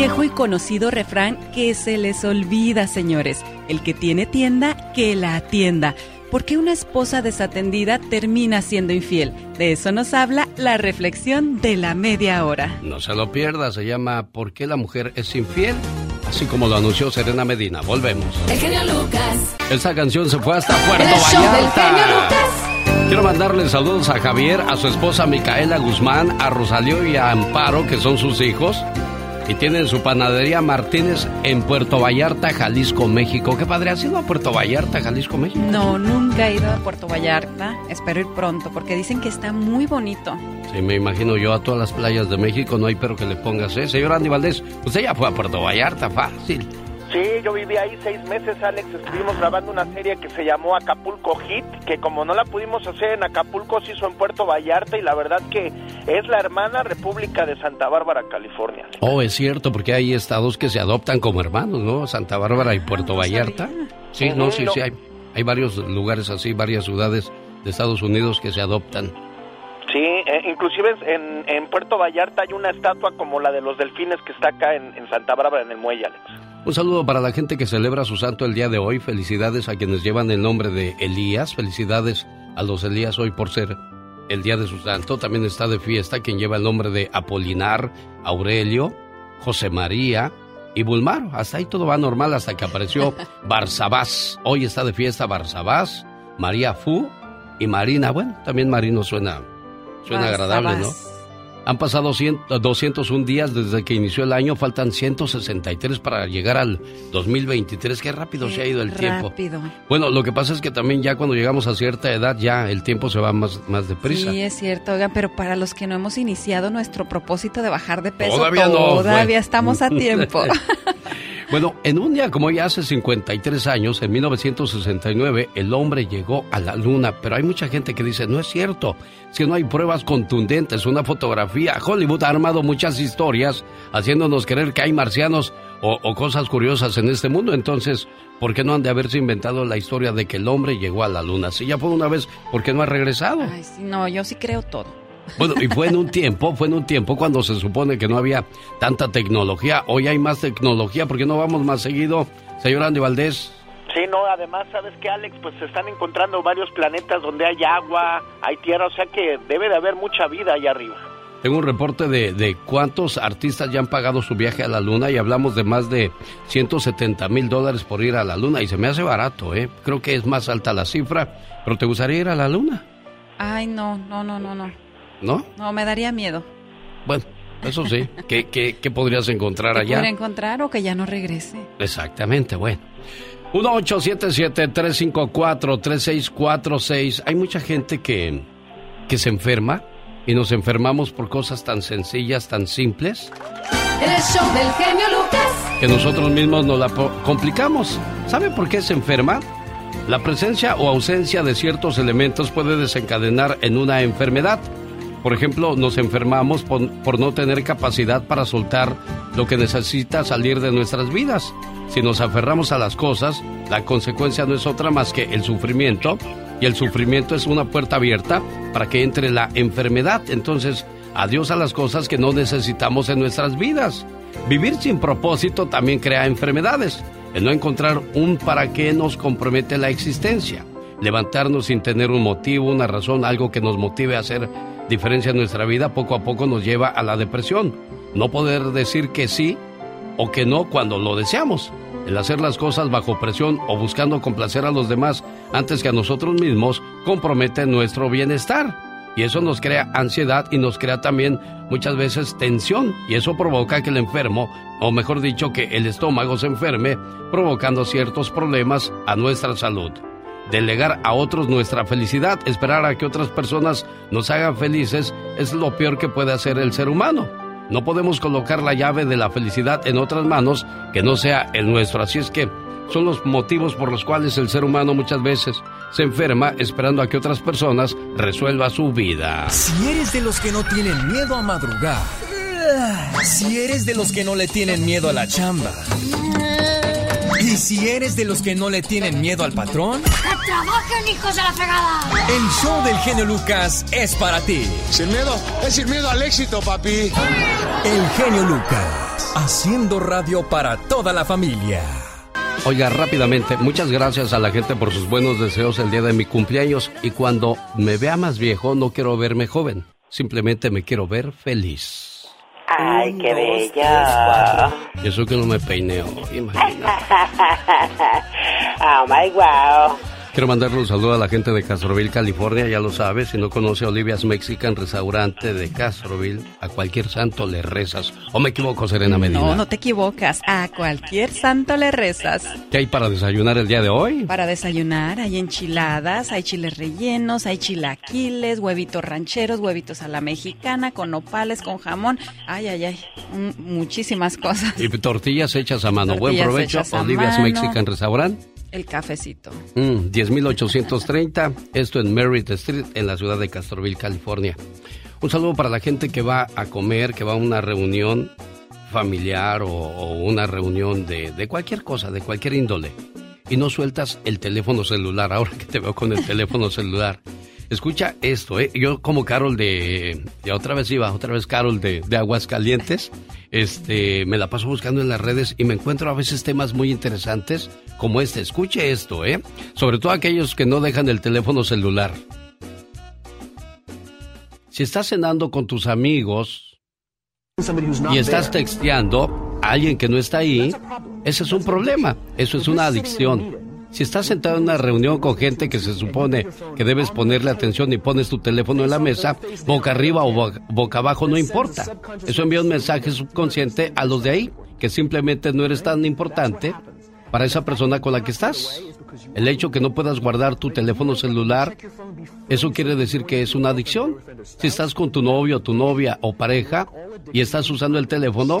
Viejo y conocido refrán que se les olvida, señores. El que tiene tienda, que la atienda. ¿Por qué una esposa desatendida termina siendo infiel? De eso nos habla la reflexión de la media hora. No se lo pierda, se llama ¿Por qué la mujer es infiel? Así como lo anunció Serena Medina. Volvemos. El genio Lucas. Esta canción se fue hasta Puerto El show del genio Vallarta. Lucas. Quiero mandarle saludos a Javier, a su esposa Micaela Guzmán, a Rosalío y a Amparo, que son sus hijos. Y tienen su panadería Martínez en Puerto Vallarta, Jalisco, México. Qué padre, ¿has ido a Puerto Vallarta, Jalisco, México? No, nunca he ido a Puerto Vallarta. Espero ir pronto porque dicen que está muy bonito. Sí, me imagino yo a todas las playas de México, no hay pero que le pongas, ¿eh? Señor Andy Valdés, usted ya fue a Puerto Vallarta, fácil. Sí, yo viví ahí seis meses, Alex. Estuvimos grabando una serie que se llamó Acapulco Hit, que como no la pudimos hacer en Acapulco, se hizo en Puerto Vallarta y la verdad que es la hermana República de Santa Bárbara, California. Oh, es cierto, porque hay estados que se adoptan como hermanos, ¿no? Santa Bárbara y Puerto Vallarta. Sí, no, sí, no. sí, hay, hay varios lugares así, varias ciudades de Estados Unidos que se adoptan. Sí, eh, inclusive en, en Puerto Vallarta hay una estatua como la de los delfines que está acá en, en Santa Bárbara, en el muelle, Alex. Un saludo para la gente que celebra su santo el día de hoy. Felicidades a quienes llevan el nombre de Elías. Felicidades a los Elías hoy por ser el día de su santo. También está de fiesta quien lleva el nombre de Apolinar, Aurelio, José María y Bulmaro. Hasta ahí todo va normal hasta que apareció Barsabás. Hoy está de fiesta Barsabás, María Fu y Marina. Bueno, también Marino suena, suena agradable, ¿no? Han pasado 100 201 días desde que inició el año, faltan 163 para llegar al 2023. Qué rápido se ha ido el tiempo. Rápido. Bueno, lo que pasa es que también ya cuando llegamos a cierta edad, ya el tiempo se va más, más deprisa. Sí, es cierto, oigan, pero para los que no hemos iniciado nuestro propósito de bajar de peso, Todavía no, todavía estamos a tiempo. Bueno, en un día como ya hace 53 años, en 1969, el hombre llegó a la luna, pero hay mucha gente que dice, no es cierto, que no hay pruebas contundentes, una fotografía. Hollywood ha armado muchas historias haciéndonos creer que hay marcianos o, o cosas curiosas en este mundo, entonces, ¿por qué no han de haberse inventado la historia de que el hombre llegó a la luna? Si ya fue una vez, ¿por qué no ha regresado? Ay, sí, no, yo sí creo todo. Bueno, y fue en un tiempo, fue en un tiempo cuando se supone que no había tanta tecnología. Hoy hay más tecnología, ¿por qué no vamos más seguido? Señor Andy Valdés. Sí, no, además, ¿sabes qué, Alex? Pues se están encontrando varios planetas donde hay agua, hay tierra, o sea que debe de haber mucha vida allá arriba. Tengo un reporte de, de cuántos artistas ya han pagado su viaje a la luna y hablamos de más de 170 mil dólares por ir a la luna y se me hace barato, ¿eh? Creo que es más alta la cifra, pero ¿te gustaría ir a la luna? Ay, no, no, no, no, no. ¿No? No, me daría miedo. Bueno, eso sí. ¿Qué, qué, qué podrías encontrar ¿Que allá? pudiera encontrar o que ya no regrese? Exactamente, bueno. 1-877-354-3646. Hay mucha gente que, que se enferma y nos enfermamos por cosas tan sencillas, tan simples, El show del genio Lucas. que nosotros mismos nos la complicamos. ¿Sabe por qué se enferma? La presencia o ausencia de ciertos elementos puede desencadenar en una enfermedad. Por ejemplo, nos enfermamos por, no tener capacidad para soltar lo que necesita salir de nuestras vidas. Si nos aferramos a las cosas, la consecuencia no es otra más que el sufrimiento y el sufrimiento es una puerta abierta para que entre la enfermedad. Entonces, adiós a las cosas que no necesitamos en nuestras vidas. Vivir sin propósito también crea enfermedades. El no encontrar un para qué nos compromete la existencia. Levantarnos sin tener un motivo, una razón, algo que nos motive a hacer diferencia en nuestra vida, poco a poco nos lleva a la depresión. No poder decir que sí o que no cuando lo deseamos. El hacer las cosas bajo presión o buscando complacer a los demás antes que a nosotros mismos compromete nuestro bienestar. Y eso nos crea ansiedad y nos crea también muchas veces tensión. Y eso provoca que el enfermo, o mejor dicho, que el estómago se enferme, provocando ciertos problemas a nuestra salud. Delegar a otros nuestra felicidad, esperar a que otras personas nos hagan felices, es lo peor que puede hacer el ser humano. No podemos colocar la llave de la felicidad en otras manos que no sea el nuestro. Así es que son los motivos por los cuales el ser humano muchas veces se enferma esperando a que otras personas resuelvan su vida. Si eres de los que no tienen miedo a madrugar, si eres de los que no le tienen miedo a la chamba, y si eres de los que no le tienen miedo al patrón, ¡que trabajen, hijos de la fregada! El show del genio Lucas es para ti. Sin miedo, es sin miedo al éxito, papi. El genio Lucas, haciendo radio para toda la familia. Oiga, rápidamente, muchas gracias a la gente por sus buenos deseos el día de mi cumpleaños y cuando me vea más viejo no quiero verme joven, simplemente me quiero ver feliz. Ay, qué bella. Y eso que no me peineo, imagínate. oh my wow. Quiero mandarle un saludo a la gente de Castroville, California, ya lo sabes, si no conoce a Olivia's Mexican Restaurante de Castroville, a cualquier santo le rezas. ¿O me equivoco, Serena Medina? No, no te equivocas, a cualquier santo le rezas. ¿Qué hay para desayunar el día de hoy? Para desayunar hay enchiladas, hay chiles rellenos, hay chilaquiles, huevitos rancheros, huevitos a la mexicana, con nopales, con jamón, ay, ay, ay, muchísimas cosas. Y tortillas hechas a mano. Buen provecho, Olivia's Mexican Restaurant. El cafecito. Mm, 10.830, esto en Merritt Street, en la ciudad de Castroville, California. Un saludo para la gente que va a comer, que va a una reunión familiar o, una reunión de, de, cualquier cosa, de cualquier índole. Y no sueltas el teléfono celular, ahora que te veo con el teléfono celular. Escucha esto, ¿eh? Yo como Carol de... Ya otra vez iba, otra vez Carol de, de Aguascalientes. Este, me la paso buscando en las redes y me encuentro a veces temas muy interesantes como este. Escuche esto, ¿eh? Sobre todo aquellos que no dejan el teléfono celular. Si estás cenando con tus amigos y estás texteando a alguien que no está ahí, ese es un problema. Eso es una adicción. Si estás sentado en una reunión con gente que se supone que debes ponerle atención y pones tu teléfono en la mesa, boca arriba o boca abajo, no importa. Eso envía un mensaje subconsciente a los de ahí, que simplemente no eres tan importante para esa persona con la que estás. El hecho que no puedas guardar tu teléfono celular, eso quiere decir que es una adicción. Si estás con tu novio, tu novia o pareja y estás usando el teléfono,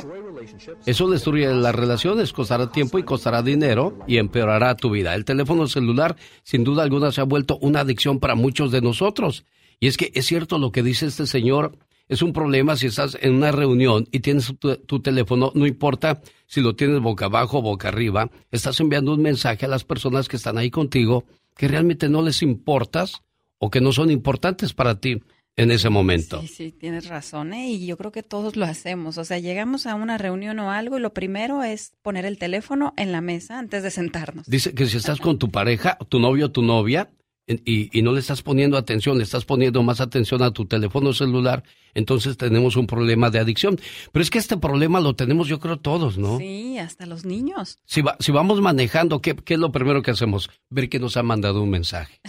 eso destruye las relaciones, costará tiempo y costará dinero y empeorará tu vida. El teléfono celular, sin duda alguna, se ha vuelto una adicción para muchos de nosotros. Y es que es cierto lo que dice este señor, es un problema si estás en una reunión y tienes tu, teléfono, no importa si lo tienes boca abajo o boca arriba, estás enviando un mensaje a las personas que están ahí contigo que realmente no les importas o que no son importantes para ti en ese momento. Sí, sí, tienes razón, ¿eh? y yo creo que todos lo hacemos. O sea, llegamos a una reunión o algo y lo primero es poner el teléfono en la mesa antes de sentarnos. Dice que si estás con tu pareja, tu novio o tu novia, y, y, no le estás poniendo atención, le estás poniendo más atención a tu teléfono celular, entonces tenemos un problema de adicción. Pero es que este problema lo tenemos yo creo todos, ¿no? Sí, hasta los niños. Si, va, si vamos manejando, ¿qué, ¿qué, es lo primero que hacemos? Ver que nos ha mandado un mensaje.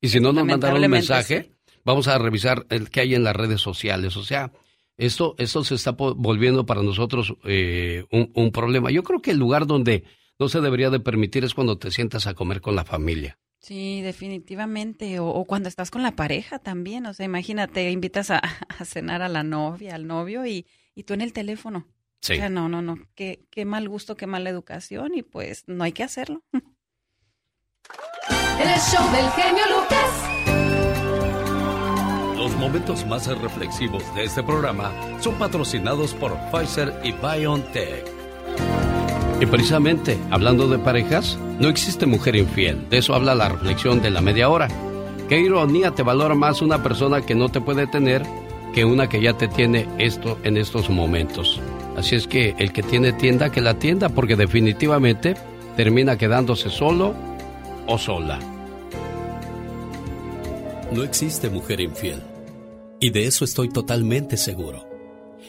Y si no nos mandaron un mensaje, vamos a revisar el que hay en las redes sociales. O sea, esto, esto se está volviendo para nosotros eh, un, un, problema. Yo creo que el lugar donde no se debería de permitir es cuando te sientas a comer con la familia. Sí, definitivamente. O, cuando estás con la pareja también. O sea, imagínate, invitas a, a cenar a la novia, al novio y, y, tú en el teléfono. Sí. O sea, no, no, no. Qué, qué mal gusto, qué mala educación y pues no hay que hacerlo. El show del genio Lucas. Los momentos más reflexivos de este programa son patrocinados por Pfizer y BioNTech. Y precisamente, hablando de parejas, no existe mujer infiel. De eso habla la reflexión de la media hora. ¿Qué ironía te valora más una persona que no te puede tener que una que ya te tiene esto en estos momentos? Así es que el que tiene tienda, que la tienda, porque definitivamente termina quedándose solo o sola. No existe mujer infiel. Y de eso estoy totalmente seguro.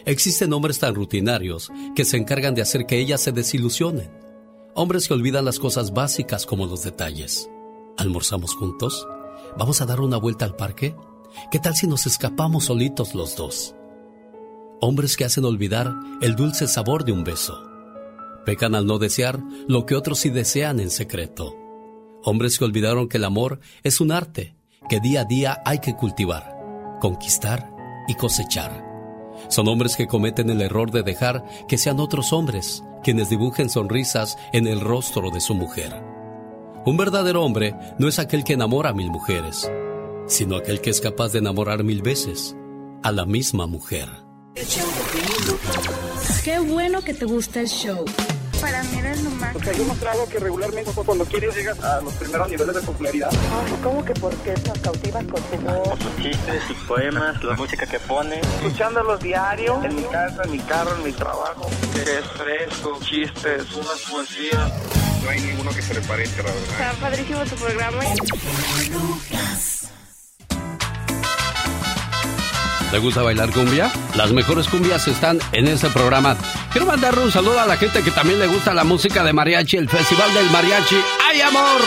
Existen hombres tan rutinarios que se encargan de hacer que ellas se desilusionen. Hombres que olvidan las cosas básicas como los detalles. ¿Almorzamos juntos? ¿Vamos a dar una vuelta al parque? ¿Qué tal si nos escapamos solitos los dos? Hombres que hacen olvidar el dulce sabor de un beso. Pecan al no desear lo que otros sí desean en secreto. Hombres que olvidaron que el amor es un arte que día a día hay que cultivar, conquistar y cosechar. Son hombres que cometen el error de dejar que sean otros hombres quienes dibujen sonrisas en el rostro de su mujer. Un verdadero hombre no es aquel que enamora a mil mujeres, sino aquel que es capaz de enamorar mil veces a la misma mujer. Qué bueno que te gusta el show. Para mí eres más. Porque hay demostrado que regularmente cuando quieres llegas a los primeros niveles de popularidad. Ay, ¿cómo que porque nos cautivas con tu voz? Sus chistes, sus poemas, la música que pone. Escuchándolos diario, en mi casa, en mi carro, en mi trabajo. Es fresco, chistes, unas poesías. No hay ninguno que se le parezca, la verdad. Está padrísimo tu programa. ¿Te gusta bailar cumbia? Las mejores cumbias están en este programa. Quiero mandarle un saludo a la gente que también le gusta la música de mariachi, el Festival del Mariachi. ¡Ay, amor!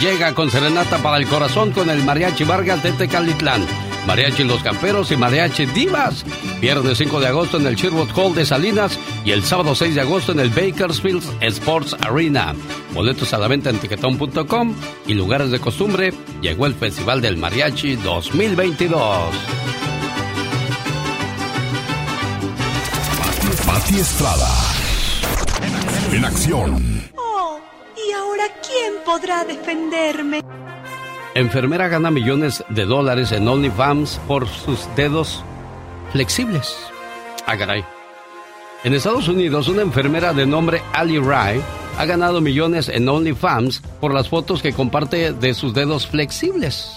Llega con serenata para el corazón con el Mariachi Vargas de Tecalitlán. Mariachi Los Camperos y Mariachi Divas. Viernes 5 de agosto en el Sherwood Hall de Salinas y el sábado 6 de agosto en el Bakersfield Sports Arena. Boletos a la venta en tiquetón.com y lugares de costumbre. Llegó el Festival del Mariachi 2022. Pati Estrada. En acción. Oh, ¿y ahora quién podrá defenderme? Enfermera gana millones de dólares en OnlyFans por sus dedos flexibles. Ah, caray. En Estados Unidos, una enfermera de nombre Ali Rai ha ganado millones en OnlyFans por las fotos que comparte de sus dedos flexibles.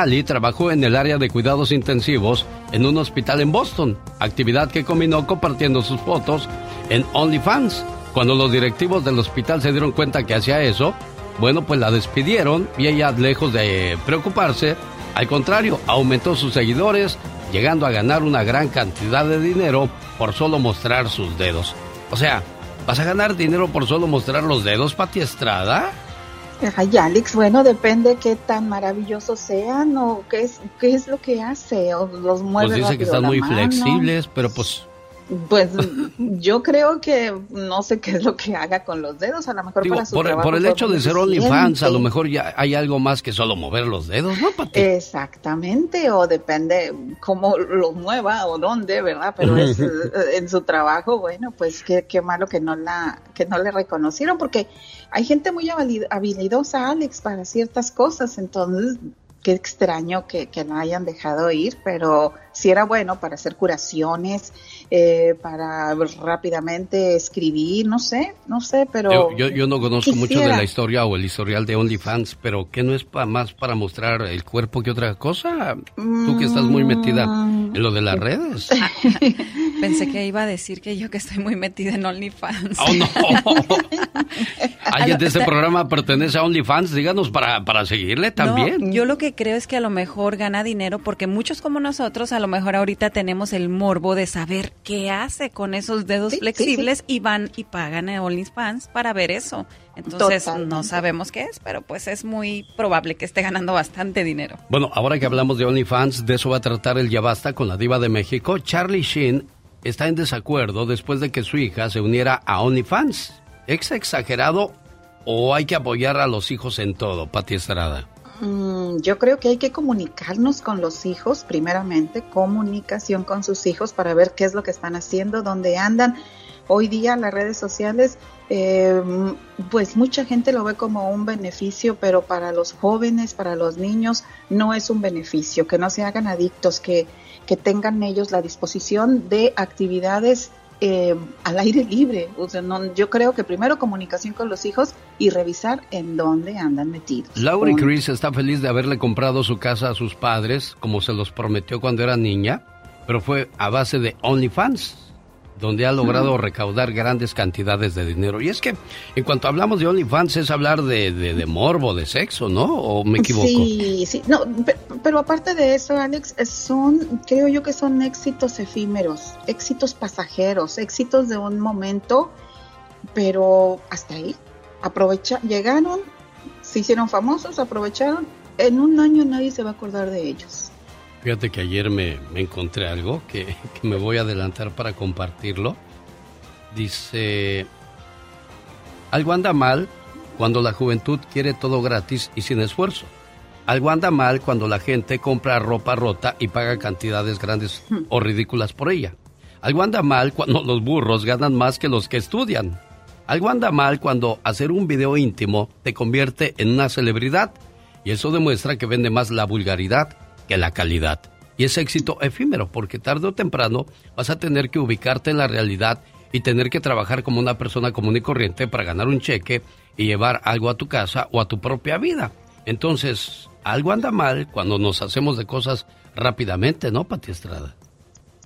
Ali trabajó en el área de cuidados intensivos en un hospital en Boston, actividad que combinó compartiendo sus fotos en OnlyFans. Cuando los directivos del hospital se dieron cuenta que hacía eso, bueno, pues la despidieron y ella, lejos de preocuparse, al contrario, aumentó sus seguidores, llegando a ganar una gran cantidad de dinero por solo mostrar sus dedos. O sea, ¿vas a ganar dinero por solo mostrar los dedos, Pati Estrada? Ay, Alex, bueno, depende qué tan maravillosos sean o qué es, qué es lo que hace, o los mueve Pues dice que están muy flexibles, pero pues... Pues yo creo que no sé qué es lo que haga con los dedos, a lo mejor Digo, para su por, trabajo por el hecho de ser. OnlyFans, a lo mejor ya hay algo más que solo mover los dedos, ¿no, Pati? Exactamente, o depende cómo los mueva o dónde, ¿verdad? Pero es, eh, en su trabajo, bueno, pues qué, qué malo que no la que no le reconocieron, porque hay gente muy habili- habilidosa, Alex, para ciertas cosas, entonces qué extraño que, que la hayan dejado ir, pero sí era bueno para hacer curaciones, eh, para rápidamente escribir, no sé, no sé, pero... Yo, yo, yo no conozco mucho de la historia o el historial de OnlyFans, pero ¿qué no es pa- más para mostrar el cuerpo que otra cosa? Tú que estás muy metida en lo de las redes. Pensé que iba a decir que yo que estoy muy metida en OnlyFans. ¡Oh, no! ¿Alguien de este programa pertenece a OnlyFans? Díganos para, para seguirle también. No, yo lo que creo es que a lo mejor gana dinero porque muchos como nosotros a lo mejor ahorita tenemos el morbo de saber qué hace con esos dedos Sí, sí, flexibles y van y pagan en OnlyFans para ver eso. Entonces Totalmente. no sabemos qué es, pero pues es muy probable que esté ganando bastante dinero. Bueno, ahora que hablamos de OnlyFans, de eso va a tratar el Ya Basta con la diva de México. Charlie Sheen está en desacuerdo después de que su hija se uniera a OnlyFans. ¿Es exagerado o hay que apoyar a los hijos en todo, Pati Estrada? Mm, yo creo que hay que comunicarnos con los hijos, primeramente, comunicación con sus hijos para ver qué es lo que están haciendo, dónde andan, hoy día las redes sociales, eh, pues mucha gente lo ve como un beneficio, pero para los jóvenes, para los niños, no es un beneficio, que no se hagan adictos, que, que tengan ellos la disposición de actividades eh, al aire libre. O sea, no, yo creo que primero comunicación con los hijos y revisar en dónde andan metidos. Laura y Chris está feliz de haberle comprado su casa a sus padres, como se los prometió cuando era niña, pero fue a base de OnlyFans donde ha logrado recaudar grandes cantidades de dinero. Y es que en cuanto hablamos de OnlyFans es hablar de, de, morbo, de sexo, ¿no? ¿O me equivoco? Sí, sí. No, pero, aparte de eso, Alex, son, creo yo que son éxitos efímeros, éxitos pasajeros, éxitos de un momento, pero hasta ahí. Aprovecha, llegaron, se hicieron famosos, aprovecharon. En un año nadie se va a acordar de ellos. Fíjate que ayer me, encontré algo que, me voy a adelantar para compartirlo. Dice, algo anda mal cuando la juventud quiere todo gratis y sin esfuerzo. Algo anda mal cuando la gente compra ropa rota y paga cantidades grandes o ridículas por ella. Algo anda mal cuando los burros ganan más que los que estudian. Algo anda mal cuando hacer un video íntimo te convierte en una celebridad y eso demuestra que vende más la vulgaridad que la calidad. Y es éxito efímero, porque tarde o temprano vas a tener que ubicarte en la realidad y tener que trabajar como una persona común y corriente para ganar un cheque y llevar algo a tu casa o a tu propia vida. Entonces, algo anda mal cuando nos hacemos de cosas rápidamente, ¿no, Pati Estrada?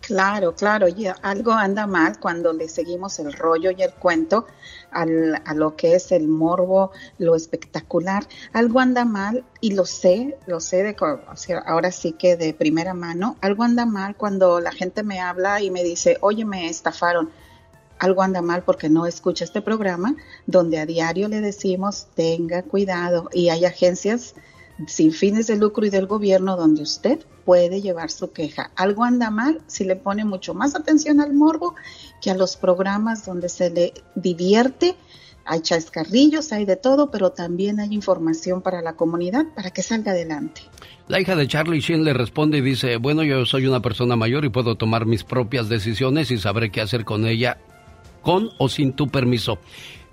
Claro, claro, y algo anda mal cuando le seguimos el rollo y el cuento al, a lo que es el morbo, lo espectacular. Algo anda mal y lo sé, lo sé de, ahora sí que de primera mano. Algo anda mal cuando la gente me habla y me dice, oye, me estafaron. Algo anda mal porque no escucha este programa donde a diario le decimos tenga cuidado y hay agencias sin fines de lucro y del gobierno donde usted puede llevar su queja. Algo anda mal si le pone mucho más atención al morbo que a los programas donde se le divierte. Hay chascarrillos, hay de todo, pero también hay información para la comunidad para que salga adelante. La hija de Charlie Sheen le responde y dice, bueno, yo soy una persona mayor y puedo tomar mis propias decisiones y sabré qué hacer con ella, con o sin tu permiso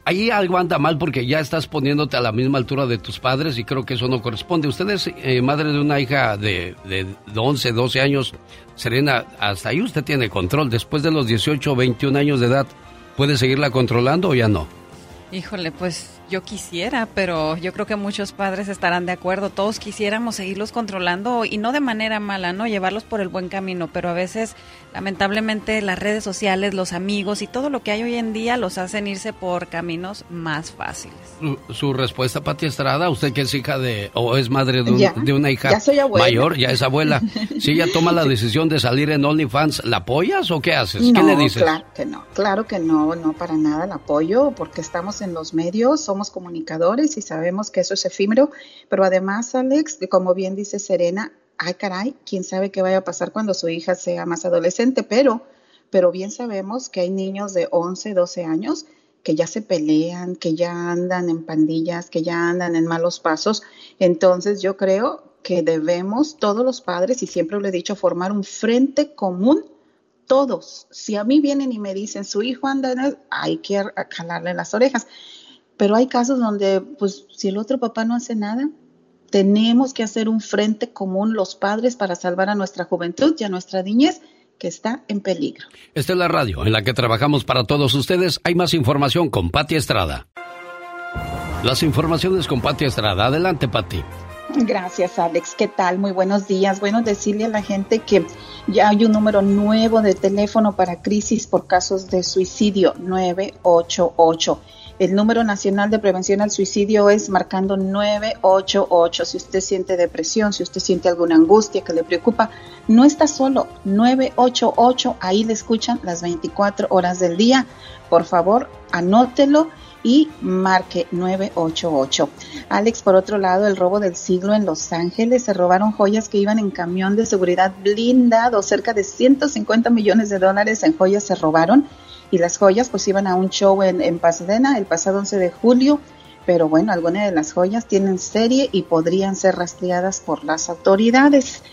ahí algo anda mal porque ya estás poniéndote a la misma altura de tus padres y creo que eso no corresponde. Usted es eh, madre de una hija de, de 11, 12 años. Serena, hasta ahí usted tiene control. Después de los 18 o 21 años de edad, ¿puede seguirla controlando o ya no? Híjole, pues yo quisiera, pero yo creo que muchos padres estarán de acuerdo. Todos quisiéramos seguirlos controlando y no de manera mala, ¿no? Llevarlos por el buen camino, pero a veces, lamentablemente, las redes sociales, los amigos y todo lo que hay hoy en día los hacen irse por caminos más fáciles. Su, respuesta, Pati Estrada, usted que es hija de, o es madre de, una hija mayor, ya es abuela, si ella toma la decisión de salir en OnlyFans, ¿la apoyas o qué haces? ¿Qué le dices? Claro que no, claro que no, no para nada la apoyo, porque estamos en los medios, somos comunicadores y sabemos que eso es efímero, pero además, Alex, como bien dice Serena, ay caray, quién sabe qué vaya a pasar cuando su hija sea más adolescente, pero, pero bien sabemos que hay niños de 11, 12 años que ya se pelean, que ya andan en pandillas, que ya andan en malos pasos. Entonces yo creo que debemos todos los padres, y siempre lo he dicho, formar un frente común todos. Si a mí vienen y me dicen, su hijo anda hay que jalarle las orejas. Pero hay casos donde, pues, si el otro papá no hace nada, tenemos que hacer un frente común los padres para salvar a nuestra juventud y a nuestra niñez que está en peligro. Esta es la radio en la que trabajamos para todos ustedes. Hay más información con Patti Estrada. Las informaciones con Patti Estrada. Adelante, Patti. Gracias, Alex. ¿Qué tal? Muy buenos días. Bueno, decirle a la gente que ya hay un número nuevo de teléfono para crisis por casos de suicidio, 988. El número nacional de prevención al suicidio es marcando 988. Si usted siente depresión, si usted siente alguna angustia que le preocupa, no está solo. 988, ahí le escuchan las 24 horas del día. Por favor, anótelo y marque 988. Alex, por otro lado, el robo del siglo en Los Ángeles. Se robaron joyas que iban en camión de seguridad blindado. Cerca de 150 millones de dólares en joyas se robaron y las joyas pues iban a un show en, en Pasadena el pasado 11 de julio, pero bueno, algunas de las joyas tienen serie y podrían ser rastreadas por las autoridades.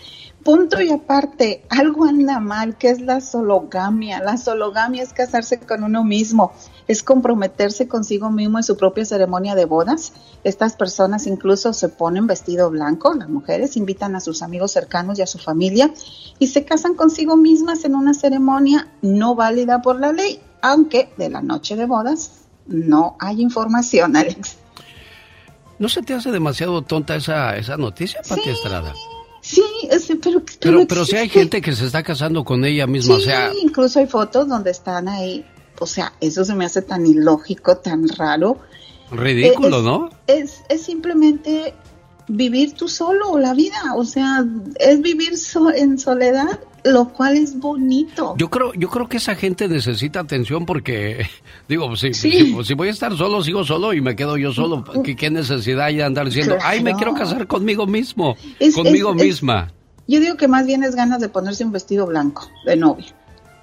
Punto y aparte, algo anda mal, que es la sologamia. La sologamia es casarse con uno mismo, es comprometerse consigo mismo en su propia ceremonia de bodas. Estas personas incluso se ponen vestido blanco, las mujeres invitan a sus amigos cercanos y a su familia y se casan consigo mismas en una ceremonia no válida por la ley, aunque de la noche de bodas no hay información, Alex. ¿No se te hace demasiado tonta esa, esa noticia, Pati Estrada? Sí, pero, pero, pero, si hay gente que se está casando con ella misma, sí, o sea... incluso hay fotos donde están ahí, o sea, eso se me hace tan ilógico, tan raro. Ridículo, es, ¿no? Es, es simplemente vivir tú solo la vida, o sea, es vivir so en soledad lo cual es bonito. Yo creo, yo creo que esa gente necesita atención porque, digo, si, si, si, voy a estar solo, sigo solo y me quedo yo solo. ¿Qué, qué necesidad hay de andar diciendo, claro. ay, me quiero casar conmigo mismo, es, conmigo es, misma? yo digo que más bien es ganas de ponerse un vestido blanco de novia.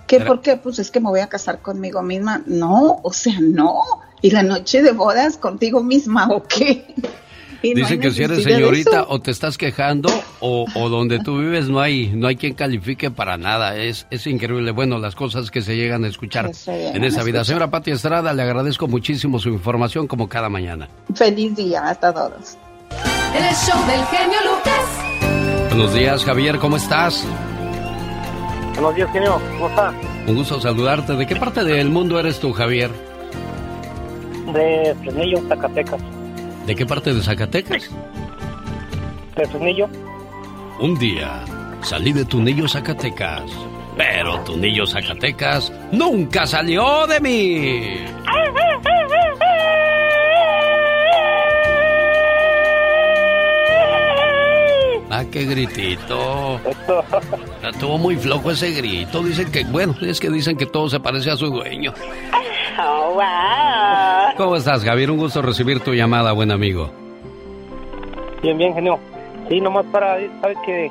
¿Qué por qué? Pues es que me voy a casar conmigo misma. No, o sea, no. ¿Y la noche de bodas contigo misma o qué? Dicen no que si eres señorita o te estás quejando o, o, donde tú vives no hay no hay quien califique para nada. Es, es increíble, bueno, las cosas que se llegan a escuchar en esa vida. Señora Pati Estrada, le agradezco muchísimo su información como cada mañana. Feliz día hasta todos. El show del genio Lucas. Buenos días, Javier, ¿cómo estás? Buenos días, genio, ¿cómo está? Un gusto saludarte. ¿De qué parte del mundo eres tú, Javier? De Fresnillo, Zacatecas. ¿De qué parte de Zacatecas? De Tunillo. Un día salí de Tunillo, Zacatecas. Pero Tunillo, Zacatecas nunca salió de mí. Ah, qué gritito. Estuvo muy flojo ese grito. Dicen que, bueno, es que dicen que todo se parece a su dueño. Oh, wow. ¿Cómo estás, Javier? Un gusto recibir tu llamada, buen amigo. Bien, bien, genio. Sí, nomás para, ¿sabes que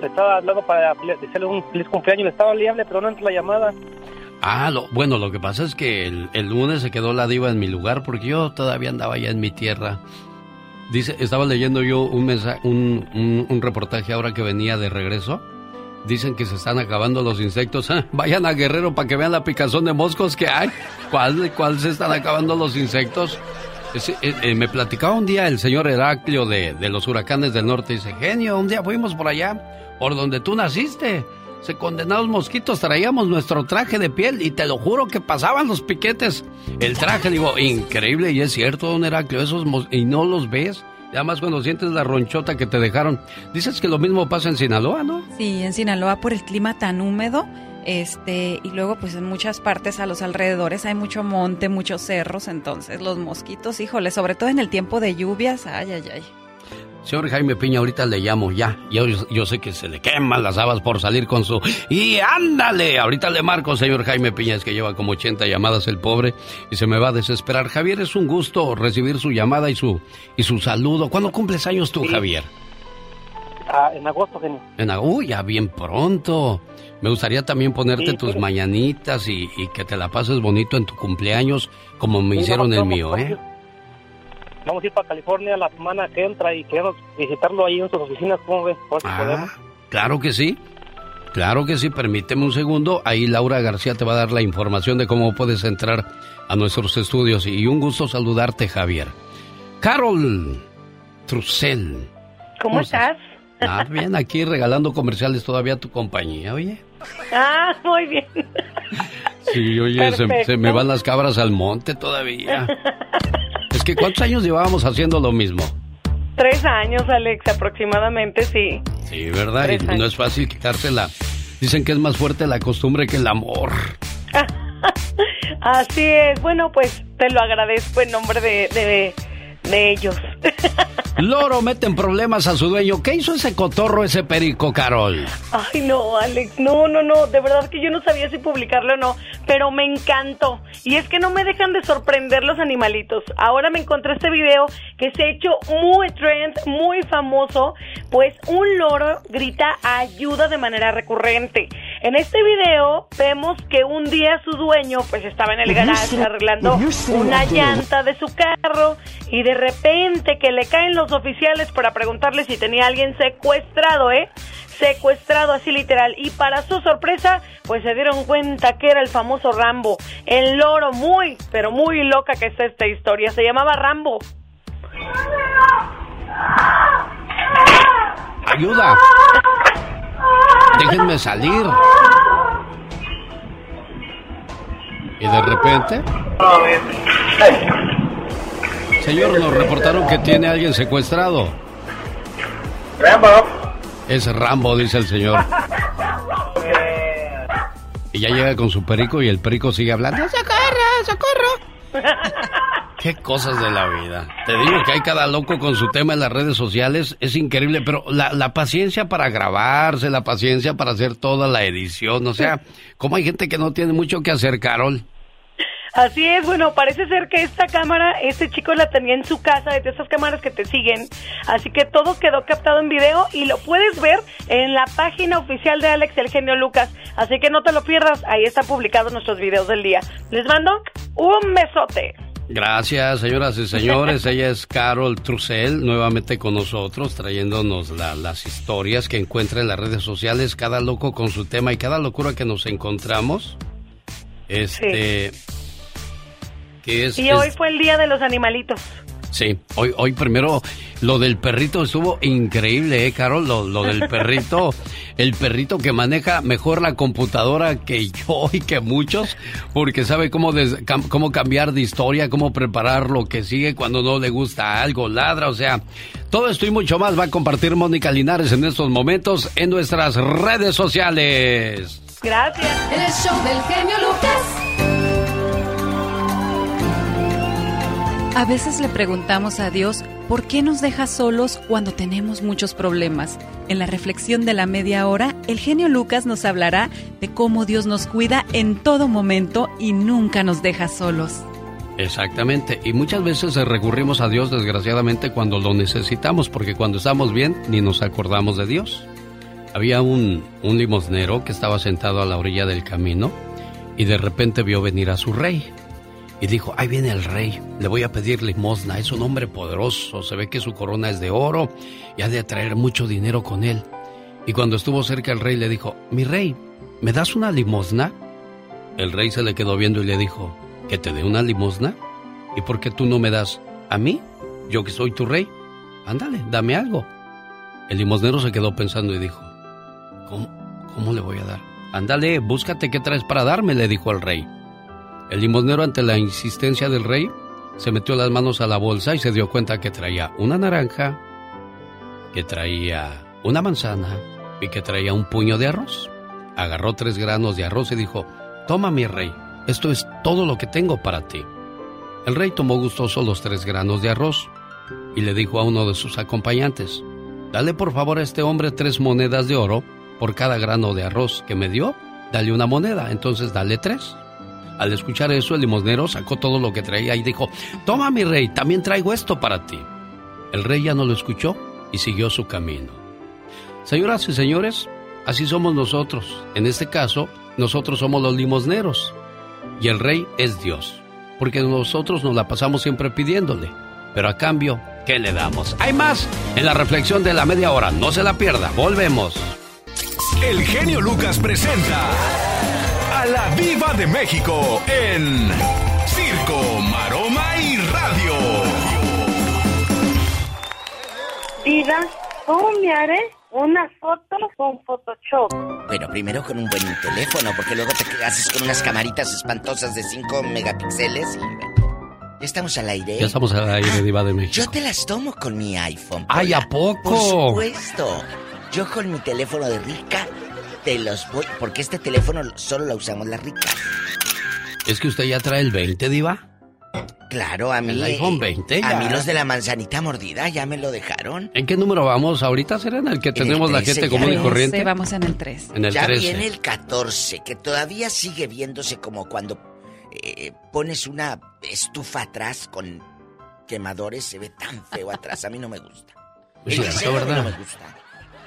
Le estaba hablando para decirle un feliz cumpleaños, le estaba liable, pero no entra la llamada. Ah, lo, bueno, lo que pasa es que el, el, lunes se quedó la diva en mi lugar porque yo todavía andaba ya en mi tierra. Dice, estaba leyendo yo un, un, un, reportaje ahora que venía de regreso. Dicen que se están acabando los insectos. ¿eh? Vayan a Guerrero para que vean la picazón de moscos que hay. ¿Cuál, se están acabando los insectos? Eh, eh, me platicaba un día el señor Heraclio de, de los huracanes del norte. Dice, genio, un día fuimos por allá, por donde tú naciste. Se condenados mosquitos, traíamos nuestro traje de piel y te lo juro que pasaban los piquetes. El traje, digo, increíble y es cierto, don Heraclio, esos y no los ves. Además cuando sientes la ronchota que te dejaron. Dices que lo mismo pasa en Sinaloa, ¿no? Sí, en Sinaloa por el clima tan húmedo. Este, y luego pues en muchas partes a los alrededores hay mucho monte, muchos cerros, entonces los mosquitos, híjole, sobre todo en el tiempo de lluvias, ay, ay, ay. Señor Jaime Piña, ahorita le llamo ya. Yo, yo sé que se le queman las habas por salir con su... ¡Y ándale! Ahorita le marco, señor Jaime Piña, es que lleva como 80 llamadas el pobre y se me va a desesperar. Javier, es un gusto recibir su llamada y su, y su saludo. ¿Cuándo cumples años tú, Sí. Javier? Ah, en agosto, genio. En, uy, ya bien pronto. Me gustaría también ponerte Sí, tus mañanitas y, y que te la pases bonito en tu cumpleaños como me hicieron vamos, el mío. ¿eh? Vamos a ir para California la semana que entra y queremos visitarlo ahí en sus oficinas, ¿cómo ves? A ver si podemos. Ah, claro que sí. Claro que sí, permíteme un segundo. Ahí Laura García te va a dar la información de cómo puedes entrar a nuestros estudios. Y un gusto saludarte, Javier. Carol Trussell. ¿Cómo estás? Ah, bien, aquí regalando comerciales todavía a tu compañía, oye. Ah, muy bien. Sí, oye, se, se me van las cabras al monte todavía. Es que ¿cuántos años llevábamos haciendo lo mismo? Tres años, Alex, aproximadamente, sí. Sí, ¿verdad? Tres Y no es fácil quitársela. Dicen que es más fuerte la costumbre que el amor. Así es. Bueno, pues te lo agradezco en nombre de, de, de ellos. Loro mete en problemas a su dueño. ¿Qué hizo ese cotorro, ese perico, Carol? Ay, no, Alex, no, no, no, de verdad que yo no sabía si publicarlo o no, pero me encantó. Y es que no me dejan de sorprender los animalitos. Ahora me encontré este video que se ha hecho muy trend, muy famoso, pues un loro grita ayuda de manera recurrente. En este video vemos que un día su dueño pues estaba en el garage arreglando una llanta de su carro y de repente que le caen los oficiales para preguntarle si tenía a alguien secuestrado, ¿eh? secuestrado así literal. Y para su sorpresa, pues se dieron cuenta que era el famoso Rambo, el loro muy, pero muy loca que está esta historia. Se llamaba Rambo. ¡Ayuda! Déjenme salir. Y de repente... Señor, nos reportaron que tiene a alguien secuestrado. Rambo. Es Rambo, dice el señor. Y ya llega con su perico y el perico sigue hablando. ¡Socorro, socorro! Qué cosas de la vida. Te digo que hay cada loco con su tema en las redes sociales. Es increíble, pero la, la paciencia para grabarse, la paciencia para hacer toda la edición. O sea, ¿cómo hay gente que no tiene mucho que hacer, Carol? Así es, bueno, parece ser que esta cámara, este chico la tenía en su casa, de esas cámaras que te siguen. Así que todo quedó captado en video y lo puedes ver en la página oficial de Alex el genio Lucas. Así que no te lo pierdas, ahí están publicados nuestros videos del día. Les mando un besote. Gracias, señoras y señores. Ella es Carol Trussell, nuevamente con nosotros, trayéndonos las historias que encuentra en las redes sociales, cada loco con su tema y cada locura que nos encontramos. Este. Que es, y hoy fue el día de los animalitos. Sí, hoy, hoy primero lo del perrito estuvo increíble, ¿eh, Carol? Lo, lo del perrito, el perrito que maneja mejor la computadora que yo y que muchos, porque sabe cómo, cómo cambiar de historia, cómo preparar lo que sigue cuando no le gusta algo, ladra, o sea, todo esto y mucho más va a compartir Mónica Linares en estos momentos en nuestras redes sociales. Gracias. El show del genio Lucas. A veces le preguntamos a Dios por qué nos deja solos cuando tenemos muchos problemas. En la reflexión de la media hora, el genio Lucas nos hablará de cómo Dios nos cuida en todo momento y nunca nos deja solos. Exactamente, y muchas veces recurrimos a Dios desgraciadamente cuando lo necesitamos, porque cuando estamos bien ni nos acordamos de Dios. Había un, un limosnero que estaba sentado a la orilla del camino y de repente vio venir a su rey y dijo, ahí viene el rey, le voy a pedir limosna, es un hombre poderoso, se ve que su corona es de oro y ha de traer mucho dinero con él. Y cuando estuvo cerca el rey le dijo, mi rey, ¿me das una limosna? El rey se le quedó viendo y le dijo, ¿que te dé una limosna? ¿Y por qué tú no me das a mí? Yo que soy tu rey. Ándale, dame algo. El limosnero se quedó pensando y dijo, ¿cómo, cómo le voy a dar? Ándale, búscate qué traes para darme, le dijo el rey. El limosnero, ante la insistencia del rey, se metió las manos a la bolsa y se dio cuenta que traía una naranja, que traía una manzana y que traía un puño de arroz. Agarró tres granos de arroz y dijo, Toma mi rey, esto es todo lo que tengo para ti. El rey tomó gustoso los tres granos de arroz y le dijo a uno de sus acompañantes, Dale por favor a este hombre tres monedas de oro por cada grano de arroz que me dio, dale una moneda, entonces dale tres. Al escuchar eso, el limosnero sacó todo lo que traía y dijo, Toma mi rey, también traigo esto para ti. El rey ya no lo escuchó y siguió su camino. Señoras y señores, así somos nosotros. En este caso, nosotros somos los limosneros. Y el rey es Dios. Porque nosotros nos la pasamos siempre pidiéndole. Pero a cambio, ¿qué le damos? Hay más en la reflexión de la media hora. No se la pierda. Volvemos. El genio Lucas presenta a la Viva de México en Circo, Maroma y Radio. Diva, ¿cómo me haré una foto con Photoshop? Bueno, primero con un buen teléfono, porque luego te haces con unas camaritas espantosas de 5 megapíxeles y... Ya estamos al aire. Ya estamos al aire, Diva de México. Yo te las tomo con mi iPhone. ¡Ay, a poco! Por supuesto. Yo con mi teléfono de rica te los voy. Porque este teléfono solo lo usamos las ricas. ¿Es que usted ya trae el 20, Diva? Claro, a mí. El iPhone 20 ya. A mí los de la manzanita mordida ya me lo dejaron. ¿En qué número vamos? ¿Ahorita será en el que tenemos la gente común y corriente? Sí, vamos en el 3. En el ya 13. viene el 14, que todavía sigue viéndose como cuando eh, pones una estufa atrás con quemadores, se ve tan feo atrás. A mí no me gusta. Pues El mí ¿verdad? no me gusta.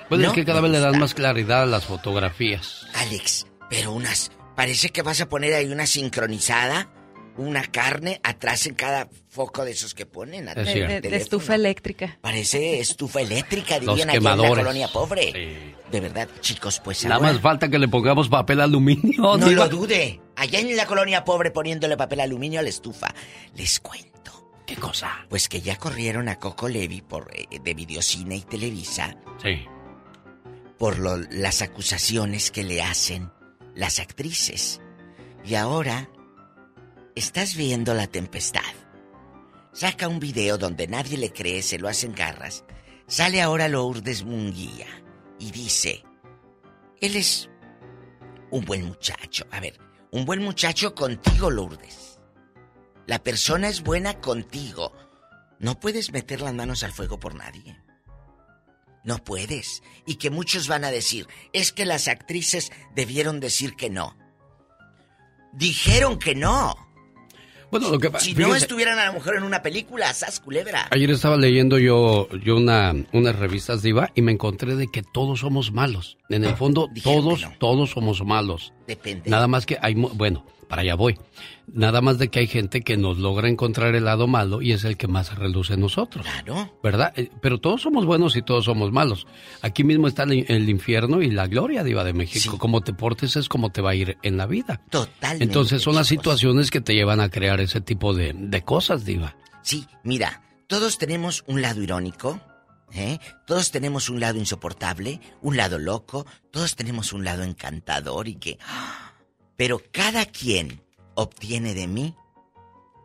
Pues es que cada vez le dan más claridad a las fotografías. Alex, pero unas. Parece que vas a poner ahí una sincronizada una carne atrás en cada foco de esos que ponen. De, de, de, estufa eléctrica. Parece estufa eléctrica, dirían aquí en la colonia pobre. De verdad, chicos, pues Nada más falta que le pongamos papel aluminio. No lo dude. Allá en la colonia pobre poniéndole papel aluminio a la estufa. Les cuento. ¿Qué cosa? Pues que ya corrieron a Coco Levi por, eh, de Videocine y Televisa. Sí. Por las acusaciones que le hacen las actrices. Y ahora estás viendo la tempestad. Saca un video donde nadie le cree, se lo hacen garras. Sale ahora Lourdes Munguía y dice, él es un buen muchacho. A ver, un buen muchacho contigo, Lourdes. La persona es buena contigo. No puedes meter las manos al fuego por nadie. No puedes. Y que muchos van a decir, es que las actrices debieron decir que no. Dijeron que no. Bueno, lo que Si no estuvieran a lo mejor en una película, sas culebra. Ayer estaba leyendo yo, yo una, unas revistas diva y me encontré de que todos somos malos. En el fondo, todos, todos somos malos. Depende. Nada más que hay, bueno, para allá voy. Nada más de que hay gente que nos logra encontrar el lado malo y es el que más reluce en nosotros. Claro. ¿Verdad? Eh, Pero todos somos buenos y todos somos malos. Aquí mismo está el, el infierno y la gloria, Diva de México. Como te portes es como te va a ir en la vida. Totalmente. Entonces son las situaciones que te llevan a crear ese tipo de, de cosas, Diva. Sí, mira, todos tenemos un lado irónico, ¿eh? Todos tenemos un lado insoportable, un lado loco, todos tenemos un lado encantador y que... Pero cada quien obtiene de mí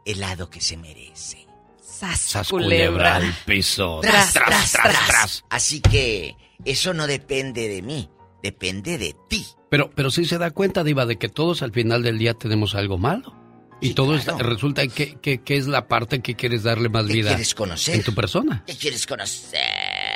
el lado que se merece. Sas, Sas culebra al piso. Tras, tras, tras, tras. Así que eso no depende de mí, depende de ti. Pero, pero sí se da cuenta, Diva, de que todos al final del día tenemos algo malo. Y Sí, todo claro. está- resulta que, que, que es la parte que quieres darle más ¿Qué vida quieres conocer? en tu persona. ¿Qué quieres conocer?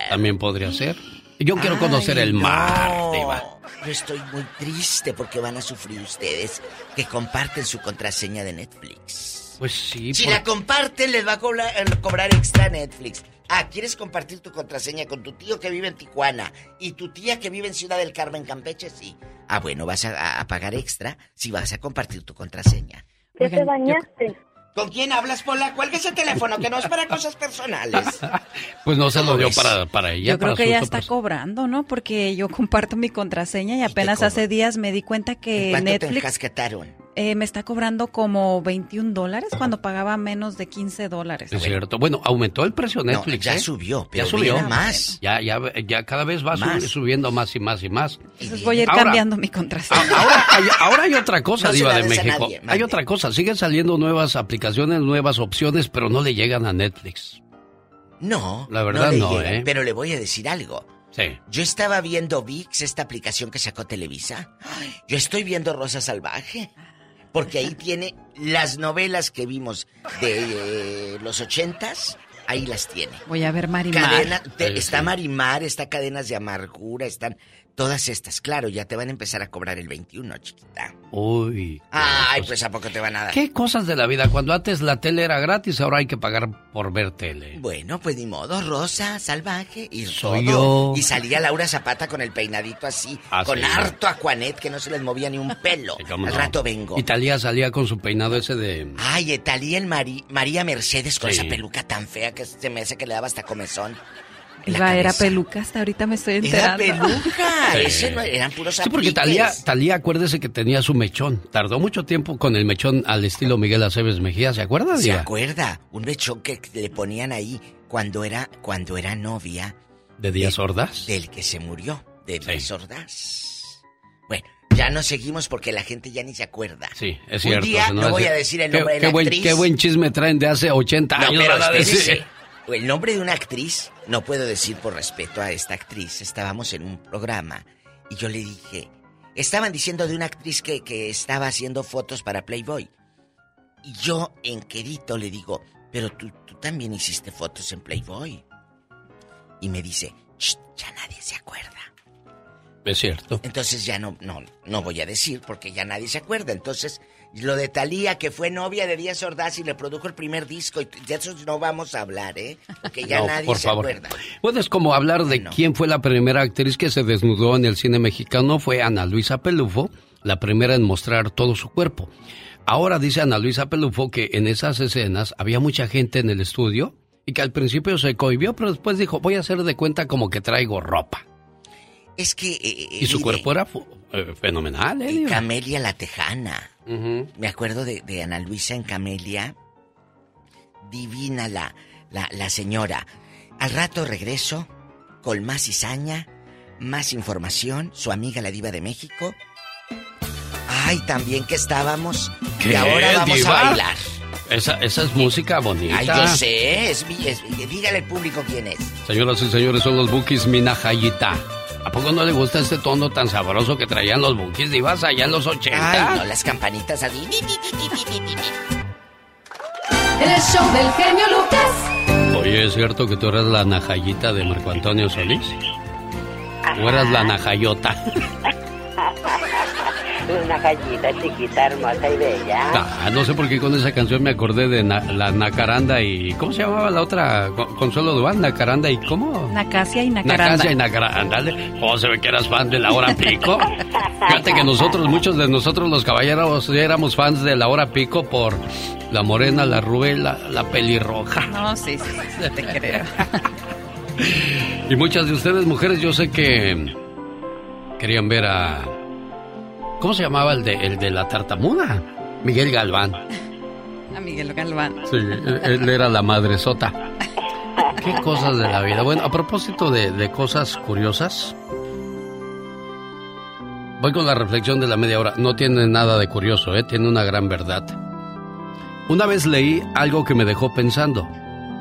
También podría ser. Yo quiero Ay, conocer el mar, no. Diva. Yo estoy muy triste porque van a sufrir ustedes que comparten su contraseña de Netflix. Pues sí. Si por- la comparten, les va a cobrar, eh, cobrar extra Netflix. Ah, ¿quieres compartir tu contraseña con tu tío que vive en Tijuana y tu tía que vive en Ciudad del Carmen, Campeche? Sí. Ah, bueno, vas a, a pagar extra si vas a compartir tu contraseña. ¿Ya te bañaste? ¿Con quién hablas, Pola? Cuelga ese teléfono, que no es para cosas personales. Pues no se lo ¿Cómo dio ves? para, para ella. Yo creo que uso está cobrando, ¿no? Porque yo comparto mi contraseña y apenas hace días me di cuenta que ¿Cuánto te Netflix encasquetaron? Eh, me está cobrando como 21 dólares cuando pagaba menos de 15 dólares. Es cierto. Bueno, aumentó el precio de No, Netflix. ya ¿eh? subió, pero ya subió más. Ya, ya, ya cada vez va Más. subiendo más y más y más. Entonces voy a ir Ahora- cambiando mi contraseña. Ahora hay, ahora hay otra cosa, No Diva de México. nadie, hay otra cosa. Siguen saliendo nuevas aplicaciones, nuevas opciones, pero no le llegan a Netflix. No, La verdad le no, llegan, ¿eh? Pero le voy a decir algo. Sí. Yo estaba viendo VIX, esta aplicación que sacó Televisa. Yo estoy viendo Rosa Salvaje. Porque ahí tiene las novelas que vimos de eh, los ochentas. Ahí las tiene. Voy a ver Marimar. Cadena, te- Sí, está. Marimar, está Cadenas de Amargura, están todas estas. Claro, ya te van a empezar a cobrar el 21, chiquita. Uy. Ay, pues ¿a poco te van a dar? ¿Qué cosas de la vida? Cuando antes la tele era gratis, ahora hay que pagar por ver tele. Bueno, pues ni modo, Rosa, salvaje y Soy todo. yo. Y salía Laura Zapata con el peinadito así, Ah, con sí. harto Aquanet que no se les movía ni un pelo. ¿Cómo Al no? rato vengo. Y Talía salía con su peinado ese de... Ay, Talía el Mari- María Mercedes con Sí. esa peluca tan fea que se me hace que le daba hasta comezón. Iba, era peluca, hasta ahorita me estoy Era enterando. peluca. Sí. Ese no, eran puros Sí, porque. Talía, Talía, acuérdese que tenía su mechón. Tardó mucho tiempo con el mechón al estilo Miguel Aceves Mejía, ¿se acuerda? ¿Se acuerda? Un mechón que le ponían ahí cuando era, cuando era novia ¿De Díaz Ordaz? del que se murió, de Sí. Luis Ordaz. Bueno, ya no seguimos porque la gente ya ni se acuerda. Sí, es Un cierto. día se no voy a decir el Qué- nombre de qué la buen, actriz. Qué buen chisme traen de hace 80 No, años. pero. El nombre de una actriz, no puedo decir por respeto a esta actriz. Estábamos en un programa y yo le dije, estaban diciendo de una actriz que, que estaba haciendo fotos para Playboy. Y yo en quedito le digo, pero tú, tú también hiciste fotos en Playboy. Y me dice, "Shh, ya nadie se acuerda. Es cierto. Entonces ya no, no, no voy a decir porque ya nadie se acuerda. Entonces, lo de Talía, que fue novia de Díaz Ordaz y le produjo el primer disco, y de eso no vamos a hablar, ¿eh? Porque ya No, nadie por se favor. acuerda. Bueno, es como hablar de quién fue la primera actriz que se desnudó en el cine mexicano. Fue Ana Luisa Pelufo, la primera en mostrar todo su cuerpo. Ahora dice Ana Luisa Pelufo que en esas escenas había mucha gente en el estudio y que al principio se cohibió, pero después dijo, voy a hacer de cuenta como que traigo ropa. Es que... eh, y su cuerpo era eh, fenomenal, ¿eh? Y Camelia la Tejana. Me acuerdo de, de, Ana Luisa en Camelia. Divina la, la, la señora. Al rato regreso con más cizaña, más información, su amiga la diva de México. Ay, también que estábamos. ¿Qué, y ahora vamos diva? a bailar. Esa, esa es música bonita. Ay, yo sé, es, es- dígale al público quién es. Señoras y señores, son los Bukis Minajayita. ¿A poco no le gusta este tono tan sabroso que traían los Bukis divas allá en los 80? Ay, no, las campanitas así. El show del genio Lucas. Oye, ¿es cierto que tú eras la Najayita de Marco Antonio Solís? ¿O eras la Najayota? Una gallita chiquita, hermosa y bella. Ah, no sé por qué con esa canción me acordé de Na- la Nacaranda y... ¿Cómo se llamaba la otra? Con- Consuelo Duval, Nacaranda y ¿cómo? Nacasia y Nacaranda. Nacasia y Nacaranda. Ándale. Oh, se ve que eras fan de la hora pico. Fíjate que nosotros, muchos de nosotros los caballeros, éramos fans de la hora pico por la morena, la rubia, la, la pelirroja. No, sí, sí, sí, te creo. Y muchas de ustedes, mujeres, yo sé que querían ver a... ¿Cómo se llamaba el de, el de la tartamuda? Miguel Galván. A Miguel Galván. Sí, él, era la madresota. Qué cosas de la vida. Bueno, a propósito de, de cosas curiosas, voy con la reflexión de la media hora. No tiene nada de curioso, ¿eh? tiene una gran verdad. Una vez leí algo que me dejó pensando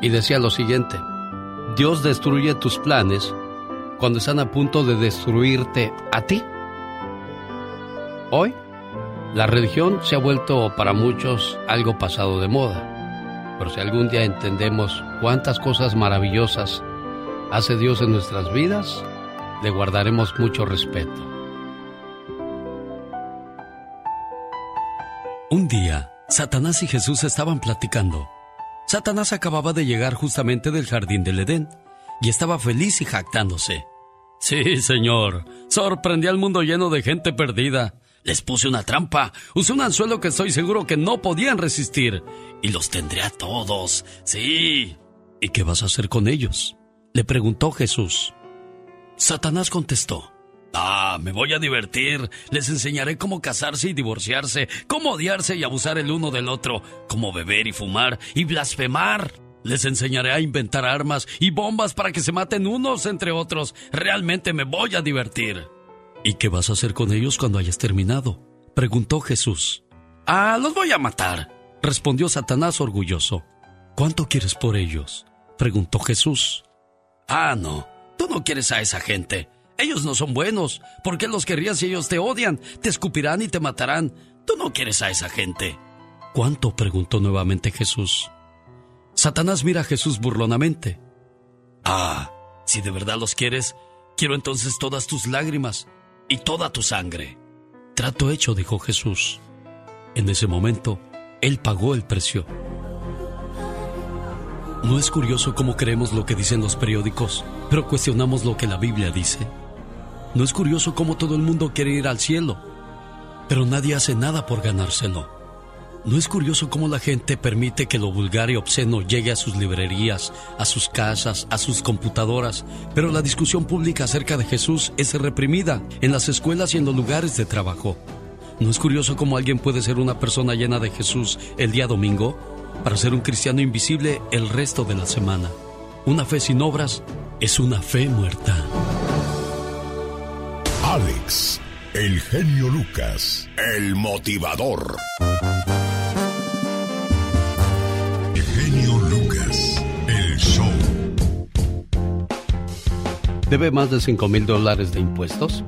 y decía lo siguiente. Dios destruye tus planes cuando están a punto de destruirte a ti. Hoy, la religión se ha vuelto para muchos algo pasado de moda. Pero si algún día entendemos cuántas cosas maravillosas hace Dios en nuestras vidas, le guardaremos mucho respeto. Un día, Satanás y Jesús estaban platicando. Satanás acababa de llegar justamente del jardín del Edén y estaba feliz y jactándose. Sí, señor. Sorprendí al mundo lleno de gente perdida. Les puse una trampa, usé un anzuelo que estoy seguro que no podían resistir. Y los tendré a todos. Sí. ¿Y qué vas a hacer con ellos? Le preguntó Jesús. Satanás contestó. Ah, me voy a divertir. Les enseñaré cómo casarse y divorciarse, cómo odiarse y abusar el uno del otro, cómo beber y fumar y blasfemar. Les enseñaré a inventar armas y bombas para que se maten unos entre otros. Realmente me voy a divertir. ¿Y qué vas a hacer con ellos cuando hayas terminado? Preguntó Jesús. Ah, los voy a matar, respondió Satanás orgulloso. ¿Cuánto quieres por ellos? preguntó Jesús. Ah, no, tú no quieres a esa gente. Ellos no son buenos. ¿Por qué los querrías si ellos te odian? Te escupirán y te matarán. Tú no quieres a esa gente. ¿Cuánto? preguntó nuevamente Jesús. Satanás mira a Jesús burlonamente. Ah, si de verdad los quieres, quiero entonces todas tus lágrimas y toda tu sangre. Trato hecho, dijo Jesús. En ese momento, él pagó el precio. ¿No es curioso cómo creemos lo que dicen los periódicos, pero cuestionamos lo que la Biblia dice? ¿No es curioso cómo todo el mundo quiere ir al cielo, pero nadie hace nada por ganárselo? ¿No es curioso cómo la gente permite que lo vulgar y obsceno llegue a sus librerías, a sus casas, a sus computadoras, pero la discusión pública acerca de Jesús es reprimida en las escuelas y en los lugares de trabajo? ¿No es curioso cómo alguien puede ser una persona llena de Jesús el día domingo para ser un cristiano invisible el resto de la semana? Una fe sin obras es una fe muerta. Alex, el genio Lucas, el motivador. ¿Debe más de 5 mil dólares de impuestos?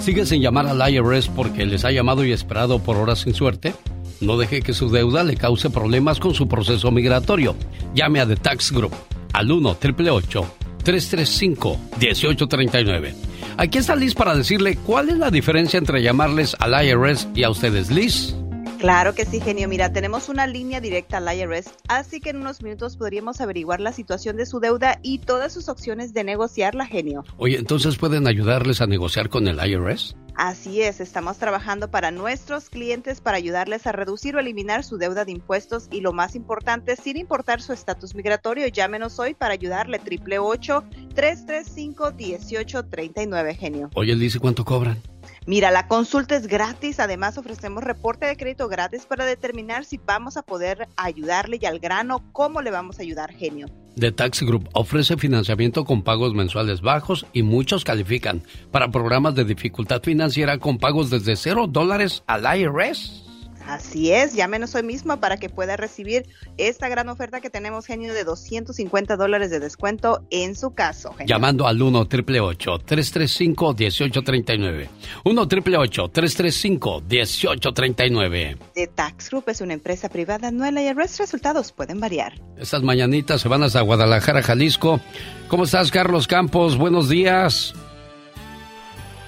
¿Sigue sin llamar al IRS porque les ha llamado y esperado por horas sin suerte? No deje que su deuda le cause problemas con su proceso migratorio. Llame a The Tax Group al 1 335 1839 Aquí está Liz para decirle cuál es la diferencia entre llamarles al IRS y a ustedes, Liz. Claro que sí, genio. Mira, tenemos una línea directa al IRS, así que en unos minutos podríamos averiguar la situación de su deuda y todas sus opciones de negociarla, genio. Oye, entonces pueden ayudarles a negociar con el IRS. Así es, estamos trabajando para nuestros clientes para ayudarles a reducir o eliminar su deuda de impuestos y lo más importante, sin importar su estatus migratorio, llámenos hoy para ayudarle triple ocho tres tres cinco dieciocho treinta y nueve genio. Oye, dice cuánto cobran. Mira, la consulta es gratis, además ofrecemos reporte de crédito gratis para determinar si vamos a poder ayudarle y al grano, cómo le vamos a ayudar, genio. The Tax Group ofrece financiamiento con pagos mensuales bajos y muchos califican para programas de dificultad financiera con pagos desde cero dólares al IRS. Así es, llámenos hoy mismo para que pueda recibir esta gran oferta que tenemos, genio, de 250 dólares de descuento en su caso. Genio. Llamando al 1 335 1839 1 335 1839 The Tax Group es una empresa privada, no el IRS. Resultados pueden variar. Estas mañanitas se van hasta Guadalajara, Jalisco. ¿Cómo estás, Carlos Campos? Buenos días.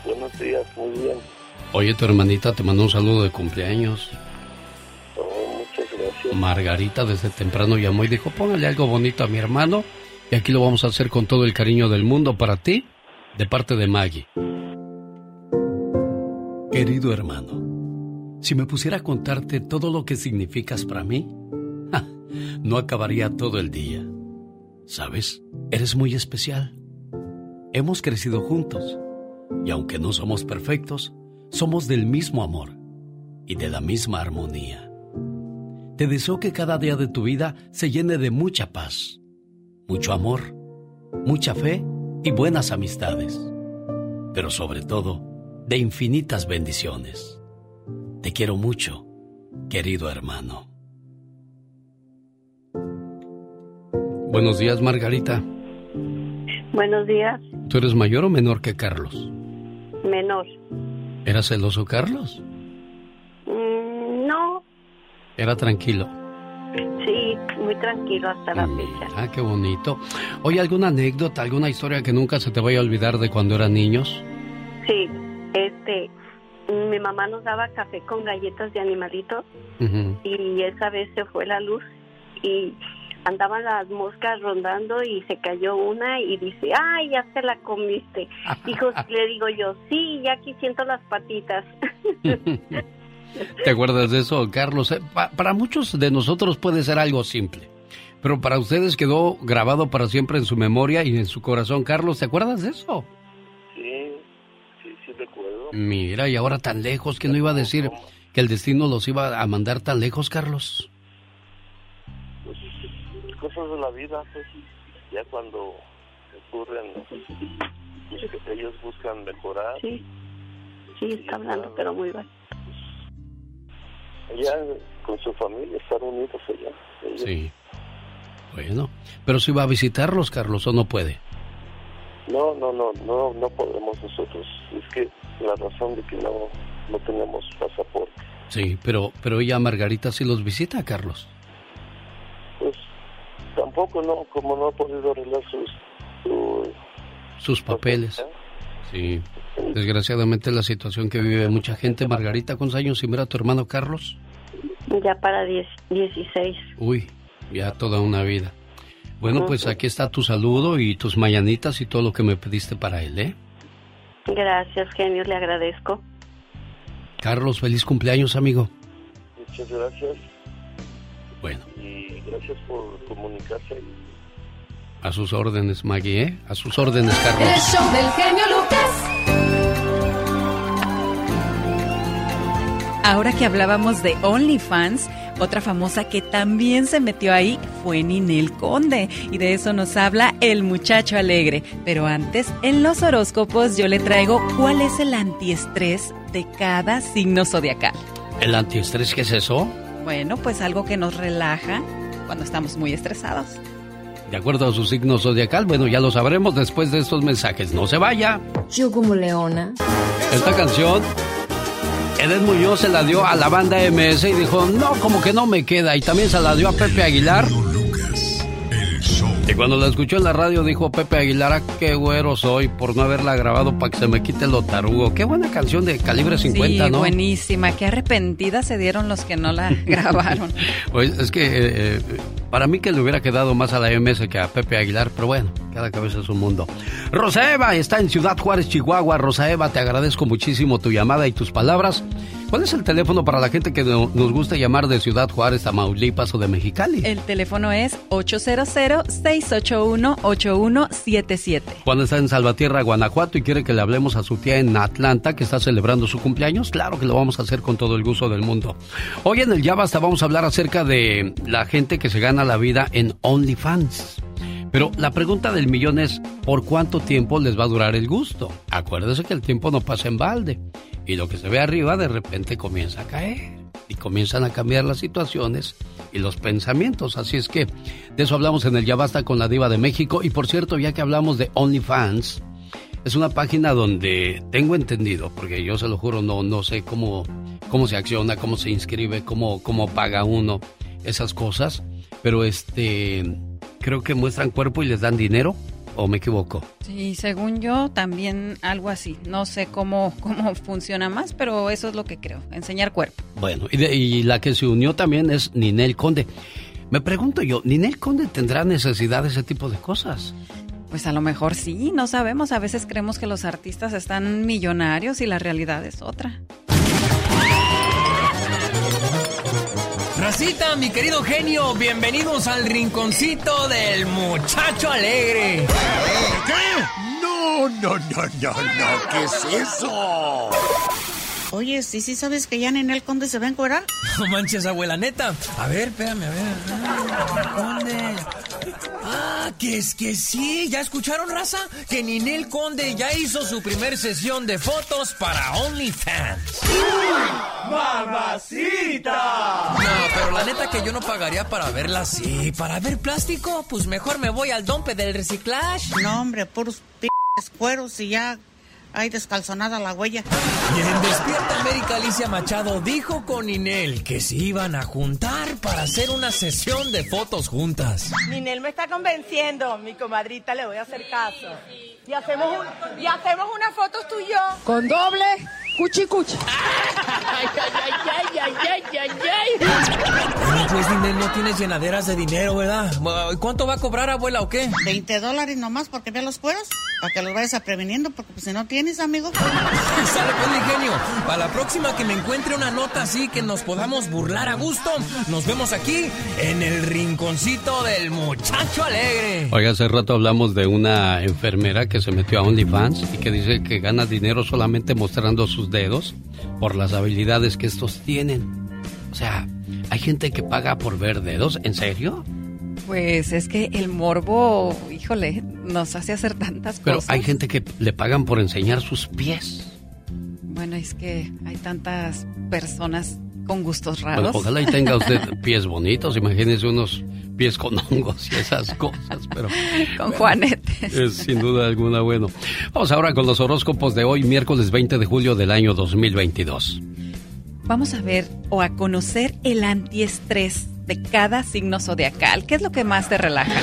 Buenos días, muy bien. Oye, tu hermanita te mandó un saludo de cumpleaños. Margarita desde temprano llamó y dijo, póngale algo bonito a mi hermano y aquí lo vamos a hacer con todo el cariño del mundo para ti, de parte de Maggie. Querido hermano, si me pusiera a contarte todo lo que significas para mí, no acabaría todo el día. ¿Sabes? Eres muy especial. Hemos crecido juntos y aunque no somos perfectos, somos del mismo amor y de la misma armonía. Te deseo que cada día de tu vida se llene de mucha paz, mucho amor, mucha fe y buenas amistades, pero sobre todo de infinitas bendiciones. Te quiero mucho, querido hermano. Buenos días, Margarita. Buenos días, ¿Tú eres mayor o menor que Carlos? menor. ¿Era celoso Carlos? Mm, no, Era tranquilo. sí, muy tranquilo hasta la Mm. fecha. Ah, qué bonito. Oye, ¿alguna anécdota, alguna historia que nunca se te vaya a olvidar de cuando eran niños? Sí, este, mi mamá nos daba café con galletas de animalitos y esa vez se fue la luz y andaban las moscas rondando y se cayó una y dice, ay, ya se la comiste. Dijo, le digo yo, sí, ya aquí siento las patitas. ¿Te acuerdas de eso, Carlos? Eh, pa- para muchos de nosotros puede ser algo simple, pero para ustedes quedó grabado para siempre en su memoria y en su corazón. Carlos, ¿te acuerdas de eso? Sí, sí, sí recuerdo. Mira, y ahora tan lejos, que no iba a decir que el destino los iba a mandar tan lejos, Carlos? Pues, cosas de la vida, pues, ya cuando ocurren, pues, ellos buscan mejorar. Sí, sí, está hablando, pero muy mal. Allá con su familia, estar unidos allá. ellos. Sí. Bueno, pero si va a visitarlos, Carlos, o no puede. No, no, no, no, no podemos nosotros. Es que la razón de que no, no tenemos pasaporte. Sí, pero, pero ella, Margarita, sí los visita, Carlos. Pues tampoco, no, como no ha podido arreglar sus, su- Sus papeles. Sí. Desgraciadamente la situación que vive mucha gente. Margarita, ¿cuántos años sin ver a tu hermano Carlos? Ya para 10, 16. Uy, ya toda una vida. Bueno, pues aquí está tu saludo y tus mañanitas y todo lo que me pediste para él, ¿eh? Gracias, genio, le agradezco. Carlos, feliz cumpleaños, amigo. Muchas gracias Bueno, y gracias por comunicarse. A sus órdenes, Maggie, ¿eh? A sus órdenes, El Carlos. show del genio Lucas. Ahora que hablábamos de OnlyFans, otra famosa que también se metió ahí fue Ninel Conde. Y de eso nos habla el muchacho alegre. Pero antes, en los horóscopos yo le traigo cuál es el antiestrés de cada signo zodiacal. ¿El antiestrés qué es eso? Bueno, pues algo que nos relaja cuando estamos muy estresados. De acuerdo a su signo zodiacal, bueno, ya lo sabremos después de estos mensajes. No se vaya. Yo como leona. Esta canción, Edith Muñoz se la dio a la banda MS y dijo, no, como que no me queda. Y también se la dio a Pepe Aguilar. Cuando la escuchó en la radio dijo Pepe Aguilar, ah, qué güero soy por no haberla grabado para que se me quite lo tarugo. Qué buena canción de calibre 50, sí, ¿no? buenísima. Qué arrepentidas se dieron los que no la grabaron. pues es que eh, eh, para mí que le hubiera quedado más a la MS que a Pepe Aguilar, pero bueno, cada cabeza es un mundo. Rosa Eva está en Ciudad Juárez, Chihuahua. Rosa Eva, te agradezco muchísimo tu llamada y tus palabras. ¿Cuál es el teléfono para la gente que nos gusta llamar de Ciudad Juárez, Tamaulipas o de Mexicali? El teléfono es 800-681-8177. Cuando está en Salvatierra, Guanajuato y quiere que le hablemos a su tía en Atlanta que está celebrando su cumpleaños, claro que lo vamos a hacer con todo el gusto del mundo. Hoy en el Ya Basta vamos a hablar acerca de la gente que se gana la vida en OnlyFans. Pero la pregunta del millón es, ¿por cuánto tiempo les va a durar el gusto? Acuérdese que el tiempo no pasa en balde. Y lo que se ve arriba de repente comienza a caer. Y comienzan a cambiar las situaciones y los pensamientos. Así es que de eso hablamos en el Ya Basta con la Diva de México. Y por cierto, ya que hablamos de OnlyFans, es una página donde tengo entendido, porque yo se lo juro, no, no sé cómo, cómo se acciona, cómo se inscribe, cómo, cómo paga uno, esas cosas. Pero este, creo que muestran cuerpo y les dan dinero. ¿O me equivoco? Sí, según yo, también algo así. No sé cómo, cómo funciona más, pero eso es lo que creo, enseñar cuerpo. Bueno, y, y la que se unió también es Ninel Conde. Me pregunto yo, ¿Ninel Conde tendrá necesidad de ese tipo de cosas? Pues a lo mejor sí, no sabemos. A veces creemos que los artistas están millonarios y la realidad es otra. Racita, mi querido genio, bienvenidos al rinconcito del muchacho alegre. No, no, no, no, no, ¿qué es eso? Oye, ¿sí, sí sabes que ya Ninel Conde se va a encuerar? No manches, abuela, neta. A ver, espérame, a ver. Ah, Conde. Ah, que es que sí. ¿Ya escucharon, raza? Que Ninel Conde ya hizo su primer sesión de fotos para OnlyFans. ¡Mamacita! No, pero la neta que yo no pagaría para verla así. ¿Para ver plástico? Pues mejor me voy al dompe del reciclaje. No, hombre, puros p cueros y ya hay descalzonada la huella. Y en Despierta América, Alicia Machado dijo con Ninel que se iban a juntar para hacer una sesión de fotos juntas. Ninel me está convenciendo, mi comadrita, le voy a hacer caso. Y hacemos, un, y hacemos unas fotos tú y yo. Con doble cuchi cuchi. Ay, ay, ay, ay, ay, ay, ay. Bueno, pues no tienes llenaderas de dinero, ¿verdad? ¿Y ¿Cuánto va a cobrar, abuela, o qué? 20 dólares nomás porque veas los cueros. Para que los vayas a preveniendo, porque pues, si no tienes, amigo. Sale pues, mi genio. Para la próxima que me encuentre una nota así que nos podamos burlar a gusto, nos vemos aquí en el rinconcito del muchacho alegre. Oiga, hace rato hablamos de una enfermera que se metió a OnlyFans y que dice que gana dinero solamente mostrando sus dedos por las habilidades que estos tienen. O sea, ¿hay gente que paga por ver dedos? ¿En serio? Pues es que el morbo, híjole, nos hace hacer tantas Pero cosas. hay gente que le pagan por enseñar sus pies. Bueno, es que hay tantas personas con gustos Bueno, raros. ojalá y tenga usted pies bonitos. Imagínese unos pies con hongos y esas cosas, pero... con juanetes. Es sin duda alguna bueno. Vamos ahora con los horóscopos de hoy, miércoles 20 de julio del año 2022. Vamos a ver o a conocer el antiestrés de cada signo zodiacal. ¿Qué es lo que más te relaja?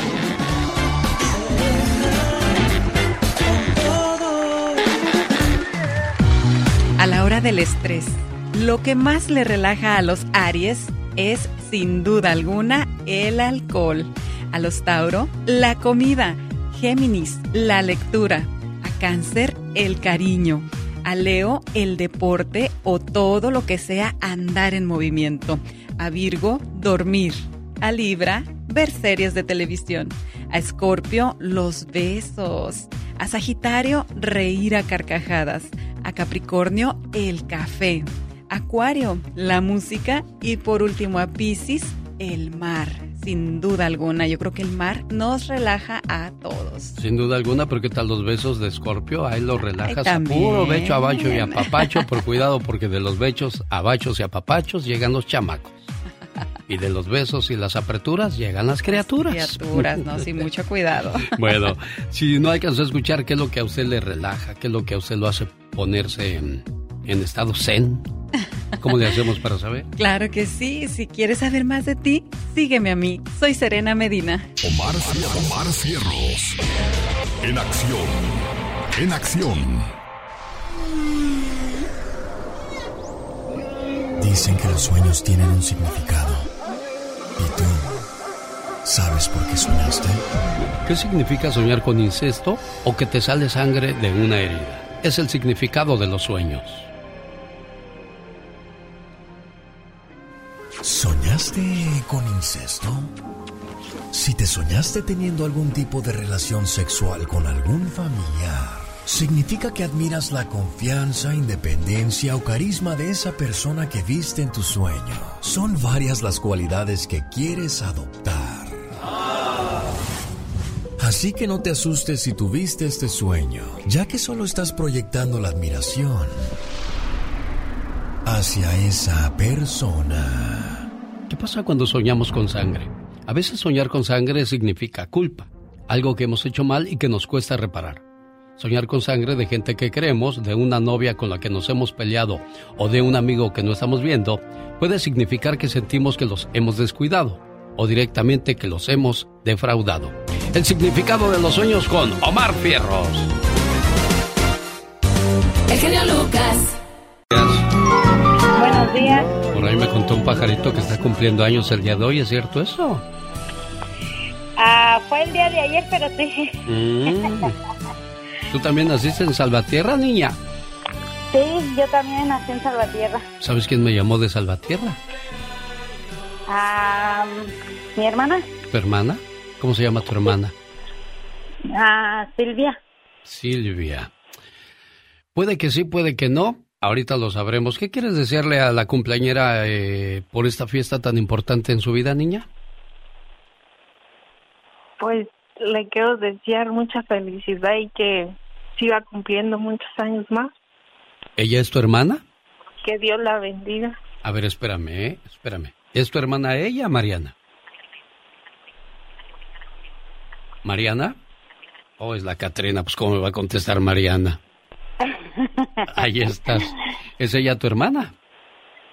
A la hora del estrés, lo que más le relaja a los Aries es, sin duda alguna, el alcohol. A los Tauro, la comida. Géminis, la lectura. A Cáncer, el cariño. A Leo, el deporte o todo lo que sea andar en movimiento. A Virgo, dormir. A Libra, ver series de televisión. A Escorpio, los besos. A Sagitario, reír a carcajadas. A Capricornio, el café. Acuario, la música. Y por último a Piscis, el mar. Sin duda alguna, yo creo que el mar nos relaja a todos. Sin duda alguna, pero ¿qué tal los besos de Escorpio? Ahí los relajas a también. puro becho, abacho y apapacho. Por cuidado, porque de los bechos, abachos y apapachos llegan los chamacos. Y de los besos y las aperturas llegan las criaturas. Criaturas, ¿no? Sí, mucho cuidado. Bueno, si no alcanzó a escuchar qué es lo que a usted le relaja, qué es lo que a usted lo hace ponerse en, en estado zen, ¿cómo le hacemos para saber? Claro que sí. Si quieres saber más de ti, sígueme a mí. Soy Serena Medina. Omar, Omar Cierros. En acción. En acción. Dicen que los sueños tienen un significado. ¿Y tú? ¿Sabes por qué soñaste? ¿Qué significa soñar con incesto o que te sale sangre de una herida? Es el significado de los sueños. ¿Soñaste con incesto? Si te soñaste teniendo algún tipo de relación sexual con algún familiar, significa que admiras la confianza, independencia o carisma de esa persona que viste en tu sueño. Son varias las cualidades que quieres adoptar. Así que no te asustes si tuviste este sueño, ya que solo estás proyectando la admiración hacia esa persona. ¿Qué pasa cuando soñamos con sangre? A veces soñar con sangre significa culpa, algo que hemos hecho mal y que nos cuesta reparar. Soñar con sangre de gente que queremos, de una novia con la que nos hemos peleado o de un amigo que no estamos viendo, puede significar que sentimos que los hemos descuidado o directamente que los hemos defraudado. El significado de los sueños con Omar Fierros. El genio Lucas. Buenos días. Por ahí me contó un pajarito que está cumpliendo años el día de hoy, ¿es cierto eso? Ah, fue el día de ayer, pero sí. Mm. ¿Tú también naciste en Salvatierra, niña? Sí, yo también nací en Salvatierra. ¿Sabes quién me llamó de Salvatierra? Ah, mi hermana, ¿Tu hermana? ¿Cómo se llama tu hermana? ah, Silvia. Silvia. Puede que sí, puede que no. Ahorita lo sabremos. ¿Qué quieres decirle a la cumpleañera eh, por esta fiesta tan importante en su vida, niña? Pues le quiero desear mucha felicidad y que siga cumpliendo muchos años más. ¿Ella es tu hermana? Que Dios la bendiga. A ver, espérame, ¿eh? espérame. ¿Es tu hermana ella, Mariana? ¿Mariana? Oh, es la Catrina. Pues, ¿cómo me va a contestar Mariana? Ahí estás. ¿Es ella tu hermana?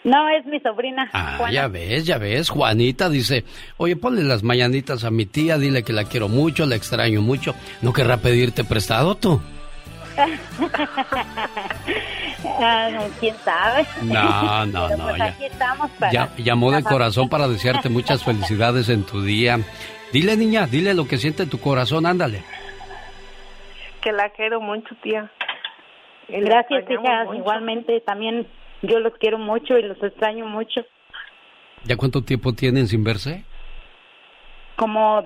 No, es mi sobrina. Ah, Juana. ya ves, ya ves. Juanita dice, oye, ponle las mañanitas a mi tía, dile que la quiero mucho, la extraño mucho. ¿No querrá pedirte prestado tú? Ah, no, ¿Quién sabe? No, no, Pero no, pues ya. aquí estamos para... Ya, llamó de corazón para desearte muchas felicidades en tu día. Dile, niña, dile lo que siente tu corazón, ándale. Que la quiero mucho, tía. Gracias, hijas. mucho. Igualmente, también yo los quiero mucho y los extraño mucho. ¿Ya cuánto tiempo tienen sin verse? Como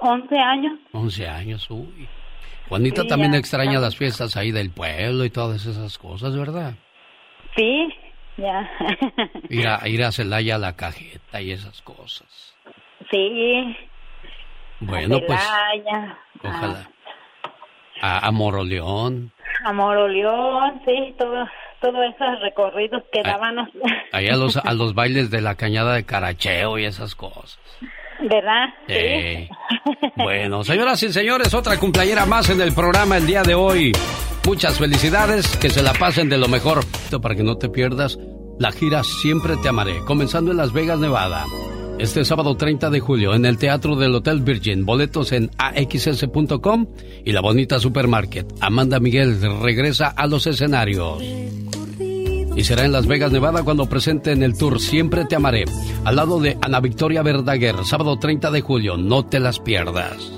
11 años. 11 años, uy. Juanita Sí, también ya extraña las fiestas ahí del pueblo y todas esas cosas, ¿verdad? Sí, ya. Ir a, ir a Celaya a la cajeta y esas cosas. sí. Bueno, pues ojalá. A, a Moroleón, A Moroleón, sí, todo, todos esos recorridos que dábamos, ahí a los, a los bailes de la cañada de Caracheo y esas cosas. ¿verdad? Sí. Bueno, señoras y señores, otra cumpleañera más en el programa el día de hoy. Muchas felicidades, que se la pasen de lo mejor. Para que no te pierdas, la gira Siempre te amaré, comenzando en Las Vegas, Nevada. Este sábado 30 de julio en el Teatro del Hotel Virgin. Boletos en axs.com y la bonita Supermarket. Amanda Miguel regresa a los escenarios. Y será en Las Vegas, Nevada, cuando presenten el tour Siempre te amaré, al lado de Ana Victoria Verdaguer, sábado 30 de julio. No te las pierdas.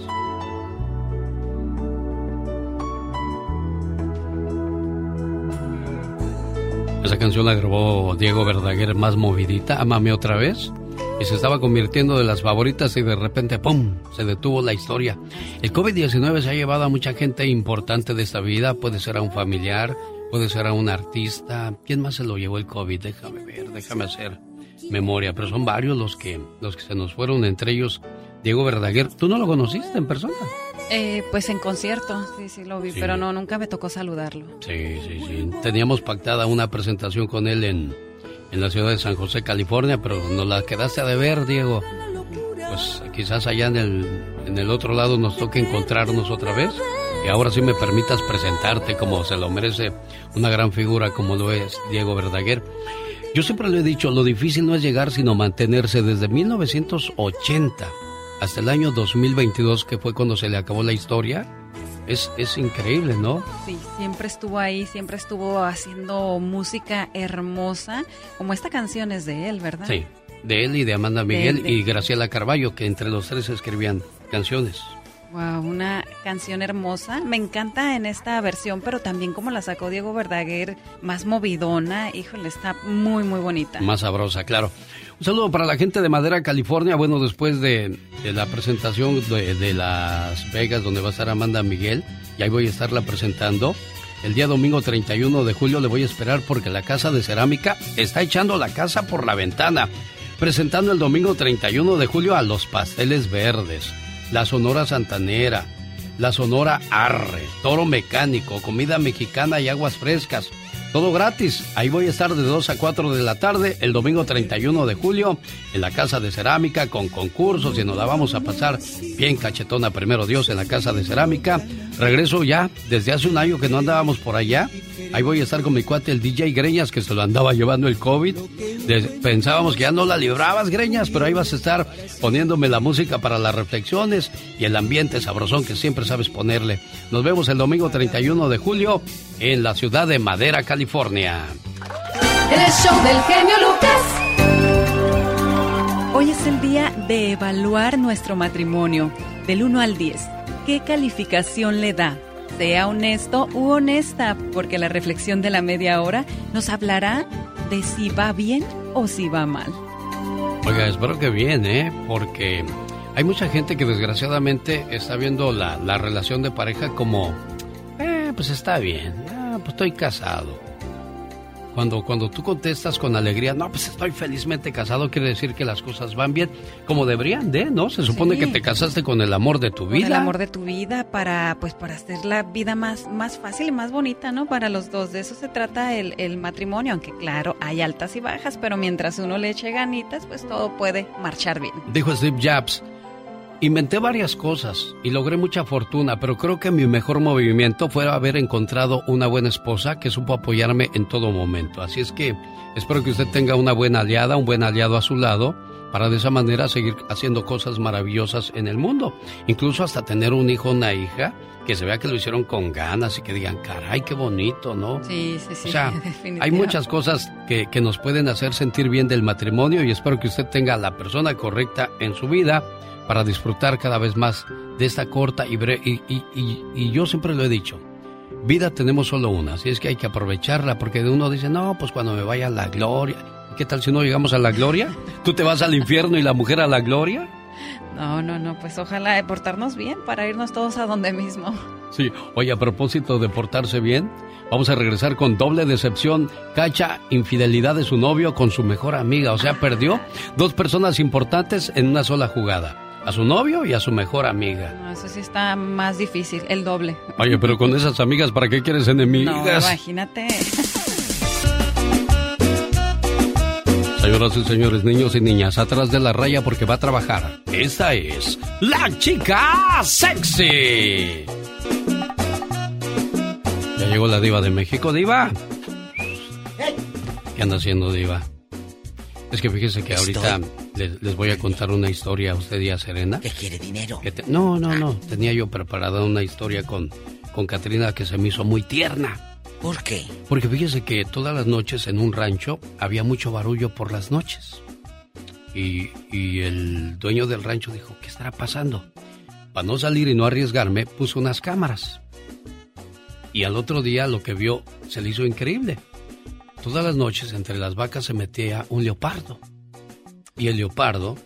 Esa canción la grabó Diego Verdaguer más movidita, Amame otra vez. Y se estaba convirtiendo de las favoritas y de repente, ¡pum!, se detuvo la historia. El COVID-19 se ha llevado a mucha gente importante de esta vida, puede ser a un familiar, puede ser a un artista. ¿Quién más se lo llevó el COVID? Déjame ver, déjame hacer memoria, pero son varios los que, los que se nos fueron, entre ellos Diego Verdaguer. ¿Tú no lo conociste en persona? Eh, pues en concierto, sí, sí lo vi, Sí. pero no, nunca me tocó saludarlo. Sí, sí, sí. Teníamos pactada una presentación con él en, en la ciudad de San José, California, pero nos la quedaste a deber, Diego. Pues quizás allá en el, en el otro lado nos toque encontrarnos otra vez. Y ahora sí me permitas presentarte como se lo merece una gran figura como lo es Diego Verdaguer. Yo siempre le he dicho, lo difícil no es llegar, sino mantenerse desde 1980 hasta el año 2022, que fue cuando se le acabó la historia. Es, es increíble, ¿no? Sí, siempre estuvo ahí, siempre estuvo haciendo música hermosa, como esta canción es de él, ¿verdad? Sí, de él y de Amanda Miguel y Graciela Carballo, que entre los tres escribían canciones. Wow, una canción hermosa. Me encanta en esta versión, pero también como la sacó Diego Verdaguer, más movidona. Híjole, está muy, muy bonita. Más sabrosa, claro. Un saludo para la gente de Madera, California. Bueno, después de, la presentación de, de, Las Vegas, donde va a estar Amanda Miguel, y ahí voy a estarla presentando. El día domingo 31 de julio le voy a esperar porque la casa de cerámica está echando la casa por la ventana. Presentando el domingo 31 de julio a los pasteles verdes la Sonora Santanera, la Sonora Arre, Toro Mecánico, comida mexicana y aguas frescas. Todo gratis. Ahí voy a estar de 2 a 4 de la tarde el domingo 31 de julio en la Casa de Cerámica con concursos y nos la vamos a pasar bien cachetona primero Dios en la Casa de Cerámica. Regreso ya desde hace un año que no andábamos por allá. Ahí voy a estar con mi cuate el DJ Greñas que se lo andaba llevando el COVID. pensábamos que ya no la librabas Greñas, pero ahí vas a estar poniéndome la música para las reflexiones y el ambiente sabrosón que siempre sabes ponerle. Nos vemos el domingo 31 de julio en la ciudad de Madera, California. El show del genio Lucas. Hoy es el día de evaluar nuestro matrimonio, del 1 al 10. ¿Qué calificación le da? Sea honesto u honesta, porque la reflexión de la media hora nos hablará de si va bien o si va mal. Oiga, espero que bien, ¿eh? Porque hay mucha gente que desgraciadamente está viendo la, la relación de pareja como pues está bien, pues estoy casado. Cuando, cuando tú contestas con alegría, no, pues estoy felizmente casado, quiere decir que las cosas van bien, como deberían de, ¿no? Se supone que te casaste con el amor de tu vida. el amor de tu vida para, pues, para hacer la vida más, más fácil y más bonita, ¿no? Para los dos. De eso se trata el, el matrimonio, aunque claro, hay altas y bajas, pero mientras uno le eche ganitas, pues todo puede marchar bien. Dijo Steve Jobs, Inventé varias cosas y logré mucha fortuna, pero creo que mi mejor movimiento fue haber encontrado una buena esposa que supo apoyarme en todo momento. Así es que espero que usted tenga una buena aliada, un buen aliado a su lado, para de esa manera seguir haciendo cosas maravillosas en el mundo. Incluso hasta tener un hijo o una hija que se vea que lo hicieron con ganas y que digan, caray, qué bonito, ¿no? Sí, sí, sí. O sea, hay muchas cosas que, que nos pueden hacer sentir bien del matrimonio y espero que usted tenga la persona correcta en su vida para disfrutar cada vez más de esta corta y, y, y, y, yo siempre lo he dicho, vida tenemos solo una, así es que hay que aprovecharla porque uno dice, no, pues cuando me vaya a la gloria, ¿qué tal si no llegamos a la gloria? ¿Tú te vas al infierno y la mujer a la gloria? No, no, no, pues ojalá portarnos bien para irnos todos a donde mismo. Sí, oye, a propósito de portarse bien, vamos a regresar con doble decepción. Cacha infidelidad de su novio con su mejor amiga, o sea, perdió dos personas importantes en una sola jugada a su novio y a su mejor amiga. No, eso sí está más difícil, el doble. Oye, pero con esas amigas, ¿para qué quieres enemigas? No, imagínate. Señoras y señores, niños y niñas, atrás de la raya porque va a trabajar. Esta es la chica sexy. Ya llegó la diva de México, diva. ¿Qué anda haciendo, diva? Es que fíjese que ahorita les, voy a contar una historia a usted y a Serena. ¿Que quiere dinero? no, no, no. Tenía yo preparada una historia con, con Katrina que se me hizo muy tierna. ¿Por qué? Porque fíjese que todas las noches en un rancho había mucho barullo por las noches. Y, y el dueño del rancho dijo, ¿qué estará pasando? Para no salir y no arriesgarme, puso unas cámaras. Y al otro día lo que vio se le hizo increíble Todas las noches entre las vacas se metía un leopardo. Y el leopardo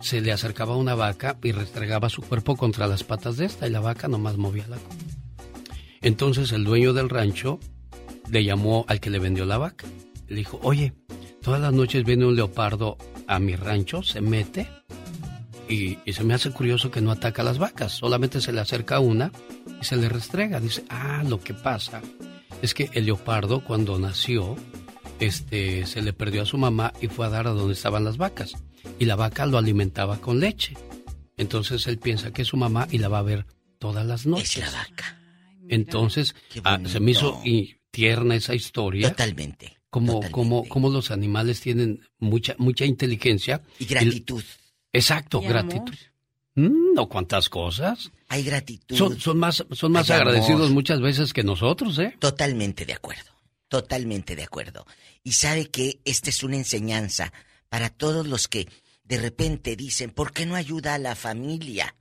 se le acercaba a una vaca y restregaba su cuerpo contra las patas de esta y la vaca nomás movía la cola. Entonces el dueño del rancho le llamó al que le vendió la vaca. Le dijo, oye, todas las noches viene un leopardo a mi rancho, se mete y, y, se me hace curioso que no ataca a las vacas, solamente se le acerca una y se le restrega. Dice, ah, lo que pasa es que el leopardo cuando nació, este, se le perdió a su mamá y fue a dar a donde estaban las vacas. Y la vaca lo alimentaba con leche. Entonces él piensa que es su mamá y la va a ver todas las noches. Es la vaca. Entonces ah, se me hizo y tierna esa historia. Totalmente. Como, como, como los animales tienen mucha, mucha inteligencia. Y gratitud. exacto, Y gratitud. Mm, no cuántas cosas. Hay gratitud. Son, son más, son más agradecidos amor. muchas veces que nosotros, ¿eh? Totalmente de acuerdo. Totalmente de acuerdo. Y sabe que esta es una enseñanza para todos los que de repente dicen, ¿por qué no ayuda a la familia?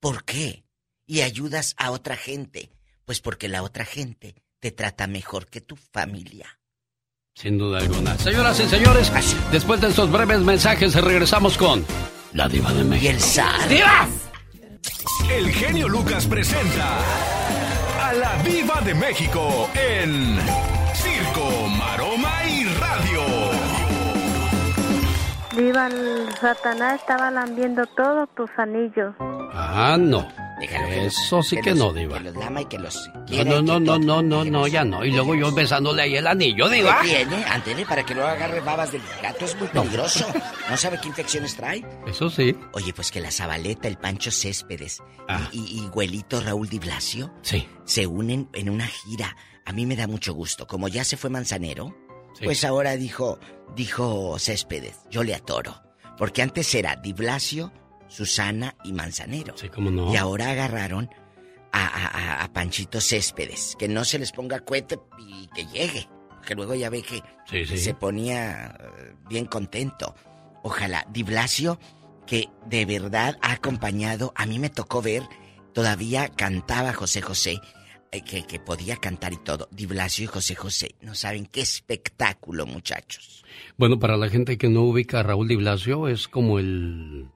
¿Por qué? Y ayudas a otra gente. Pues porque la otra gente te trata mejor que tu familia. Sin duda alguna. Señoras y señores, después de estos breves mensajes regresamos con la diva de México. Y el zar. ¡Diva! El genio Lucas presenta a la Viva de México en Diva, el Satanás estaba lambiendo todos tus anillos. Ah, no. Eso sí que, no, diva. Que los lama y que los... No, no, no, no, no, no, no, ya no. Y luego yo besándole ahí el anillo, diva. ¿Qué tiene? Ándele, para que no agarre babas del gato, es muy peligroso. ¿No sabe qué infecciones trae? Eso sí. Oye, pues que la Zabaleta, el Pancho Céspedes Ah. y, y, y Güelito Raúl Di Blasio Sí. se unen en una gira. A mí me da mucho gusto. Como ya se fue Manzanero, Sí. pues ahora dijo, dijo Céspedes, yo le atoro. Porque antes era Di Blasio, Susana y Manzanero. Sí, cómo no. Y ahora agarraron a, a- a- Panchito Céspedes. Que no se les ponga cohete y que llegue. Porque luego ya ve que Sí, sí. se ponía eh, bien contento. Ojalá. Di Blasio, que de verdad ha acompañado. A mí me tocó ver, todavía cantaba José José. Eh, Que, que podía cantar y todo. Di Blasio y José José. No saben qué espectáculo, muchachos. Bueno, para la gente que no ubica a Raúl Di Blasio, es como el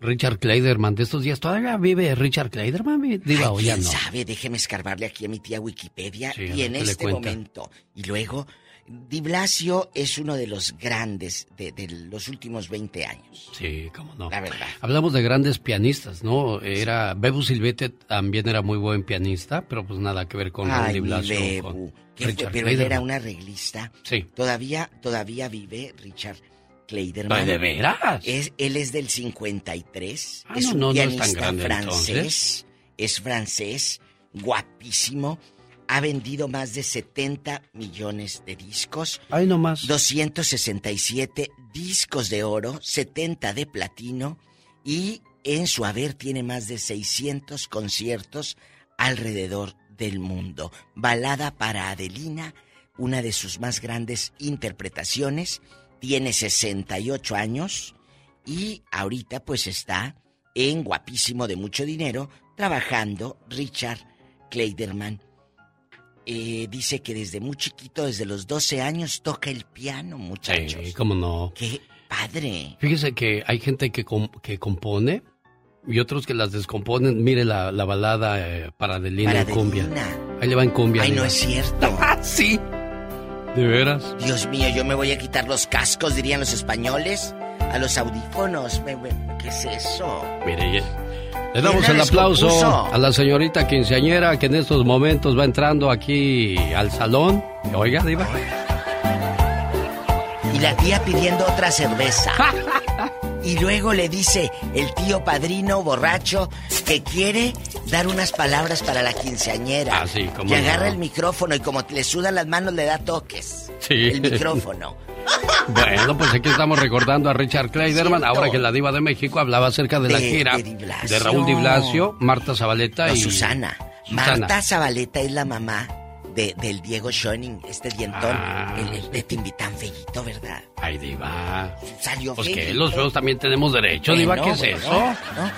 Richard Kleiderman de estos días. ¿Todavía vive Richard Kleiderman, diva, o ya ¿Quién no? sabe? Déjeme escarbarle aquí a mi tía Wikipedia. Sí, y en este momento. Y luego, Di Blasio es uno de los grandes de, de los últimos 20 años. Sí, cómo no. La verdad. Hablamos de grandes pianistas, ¿no? Era Bebu Silvete también era muy buen pianista, pero pues nada que ver con Ay, Di Blasio. Bebu. Richard Pero él era un arreglista. Sí. Todavía, todavía vive Richard Kleiderman. ¿de veras? Es, él es del 53. Ah, es no, un no, no es tan grande, francés. entonces. Es francés, guapísimo. Ha vendido más de 70 millones de discos. Ay, no más. 267 discos de oro, 70 de platino y en su haber tiene más de 600 conciertos alrededor del mundo. Balada para Adelina, una de sus más grandes interpretaciones, tiene 68 años y ahorita pues está en guapísimo de mucho dinero trabajando Richard Kleiderman. Eh, dice que desde muy chiquito, desde los 12 años, toca el piano, muchachos. Sí, cómo no. ¡Qué padre! Fíjese que hay gente que, com- que compone y otros que las descomponen. Mire la, la balada eh, para Adelina Para en cumbia. Ahí le va en cumbia. Ay, no es cierto. sí. ¿De veras? Dios mío, yo me voy a quitar los cascos, dirían los españoles. A los audífonos. ¿Qué es eso? Mire, le ¿Quién damos el aplauso a la señorita quinceañera que en estos momentos va entrando aquí al salón. Oiga, Diva. Y la tía pidiendo otra cerveza. Y luego le dice el tío padrino borracho que quiere dar unas palabras para la quinceañera. Ah, sí, cómo Y agarra no. el micrófono y como le sudan las manos le da toques. Sí. El micrófono. Bueno, pues aquí estamos recordando a Richard Kleiderman, ahora que la diva de México hablaba acerca de, la gira de Raúl Di Blasio, Marta Zabaleta No, y Susana. Susana. Marta Zabaleta es la mamá de, del Diego Schoening, este dientón, Ah. el, el de Timbi tan feíto, ¿verdad? Ay, Diva. Salió Pues que los feos también tenemos derecho, Diva, ¿qué es Bueno, eso? ¿no?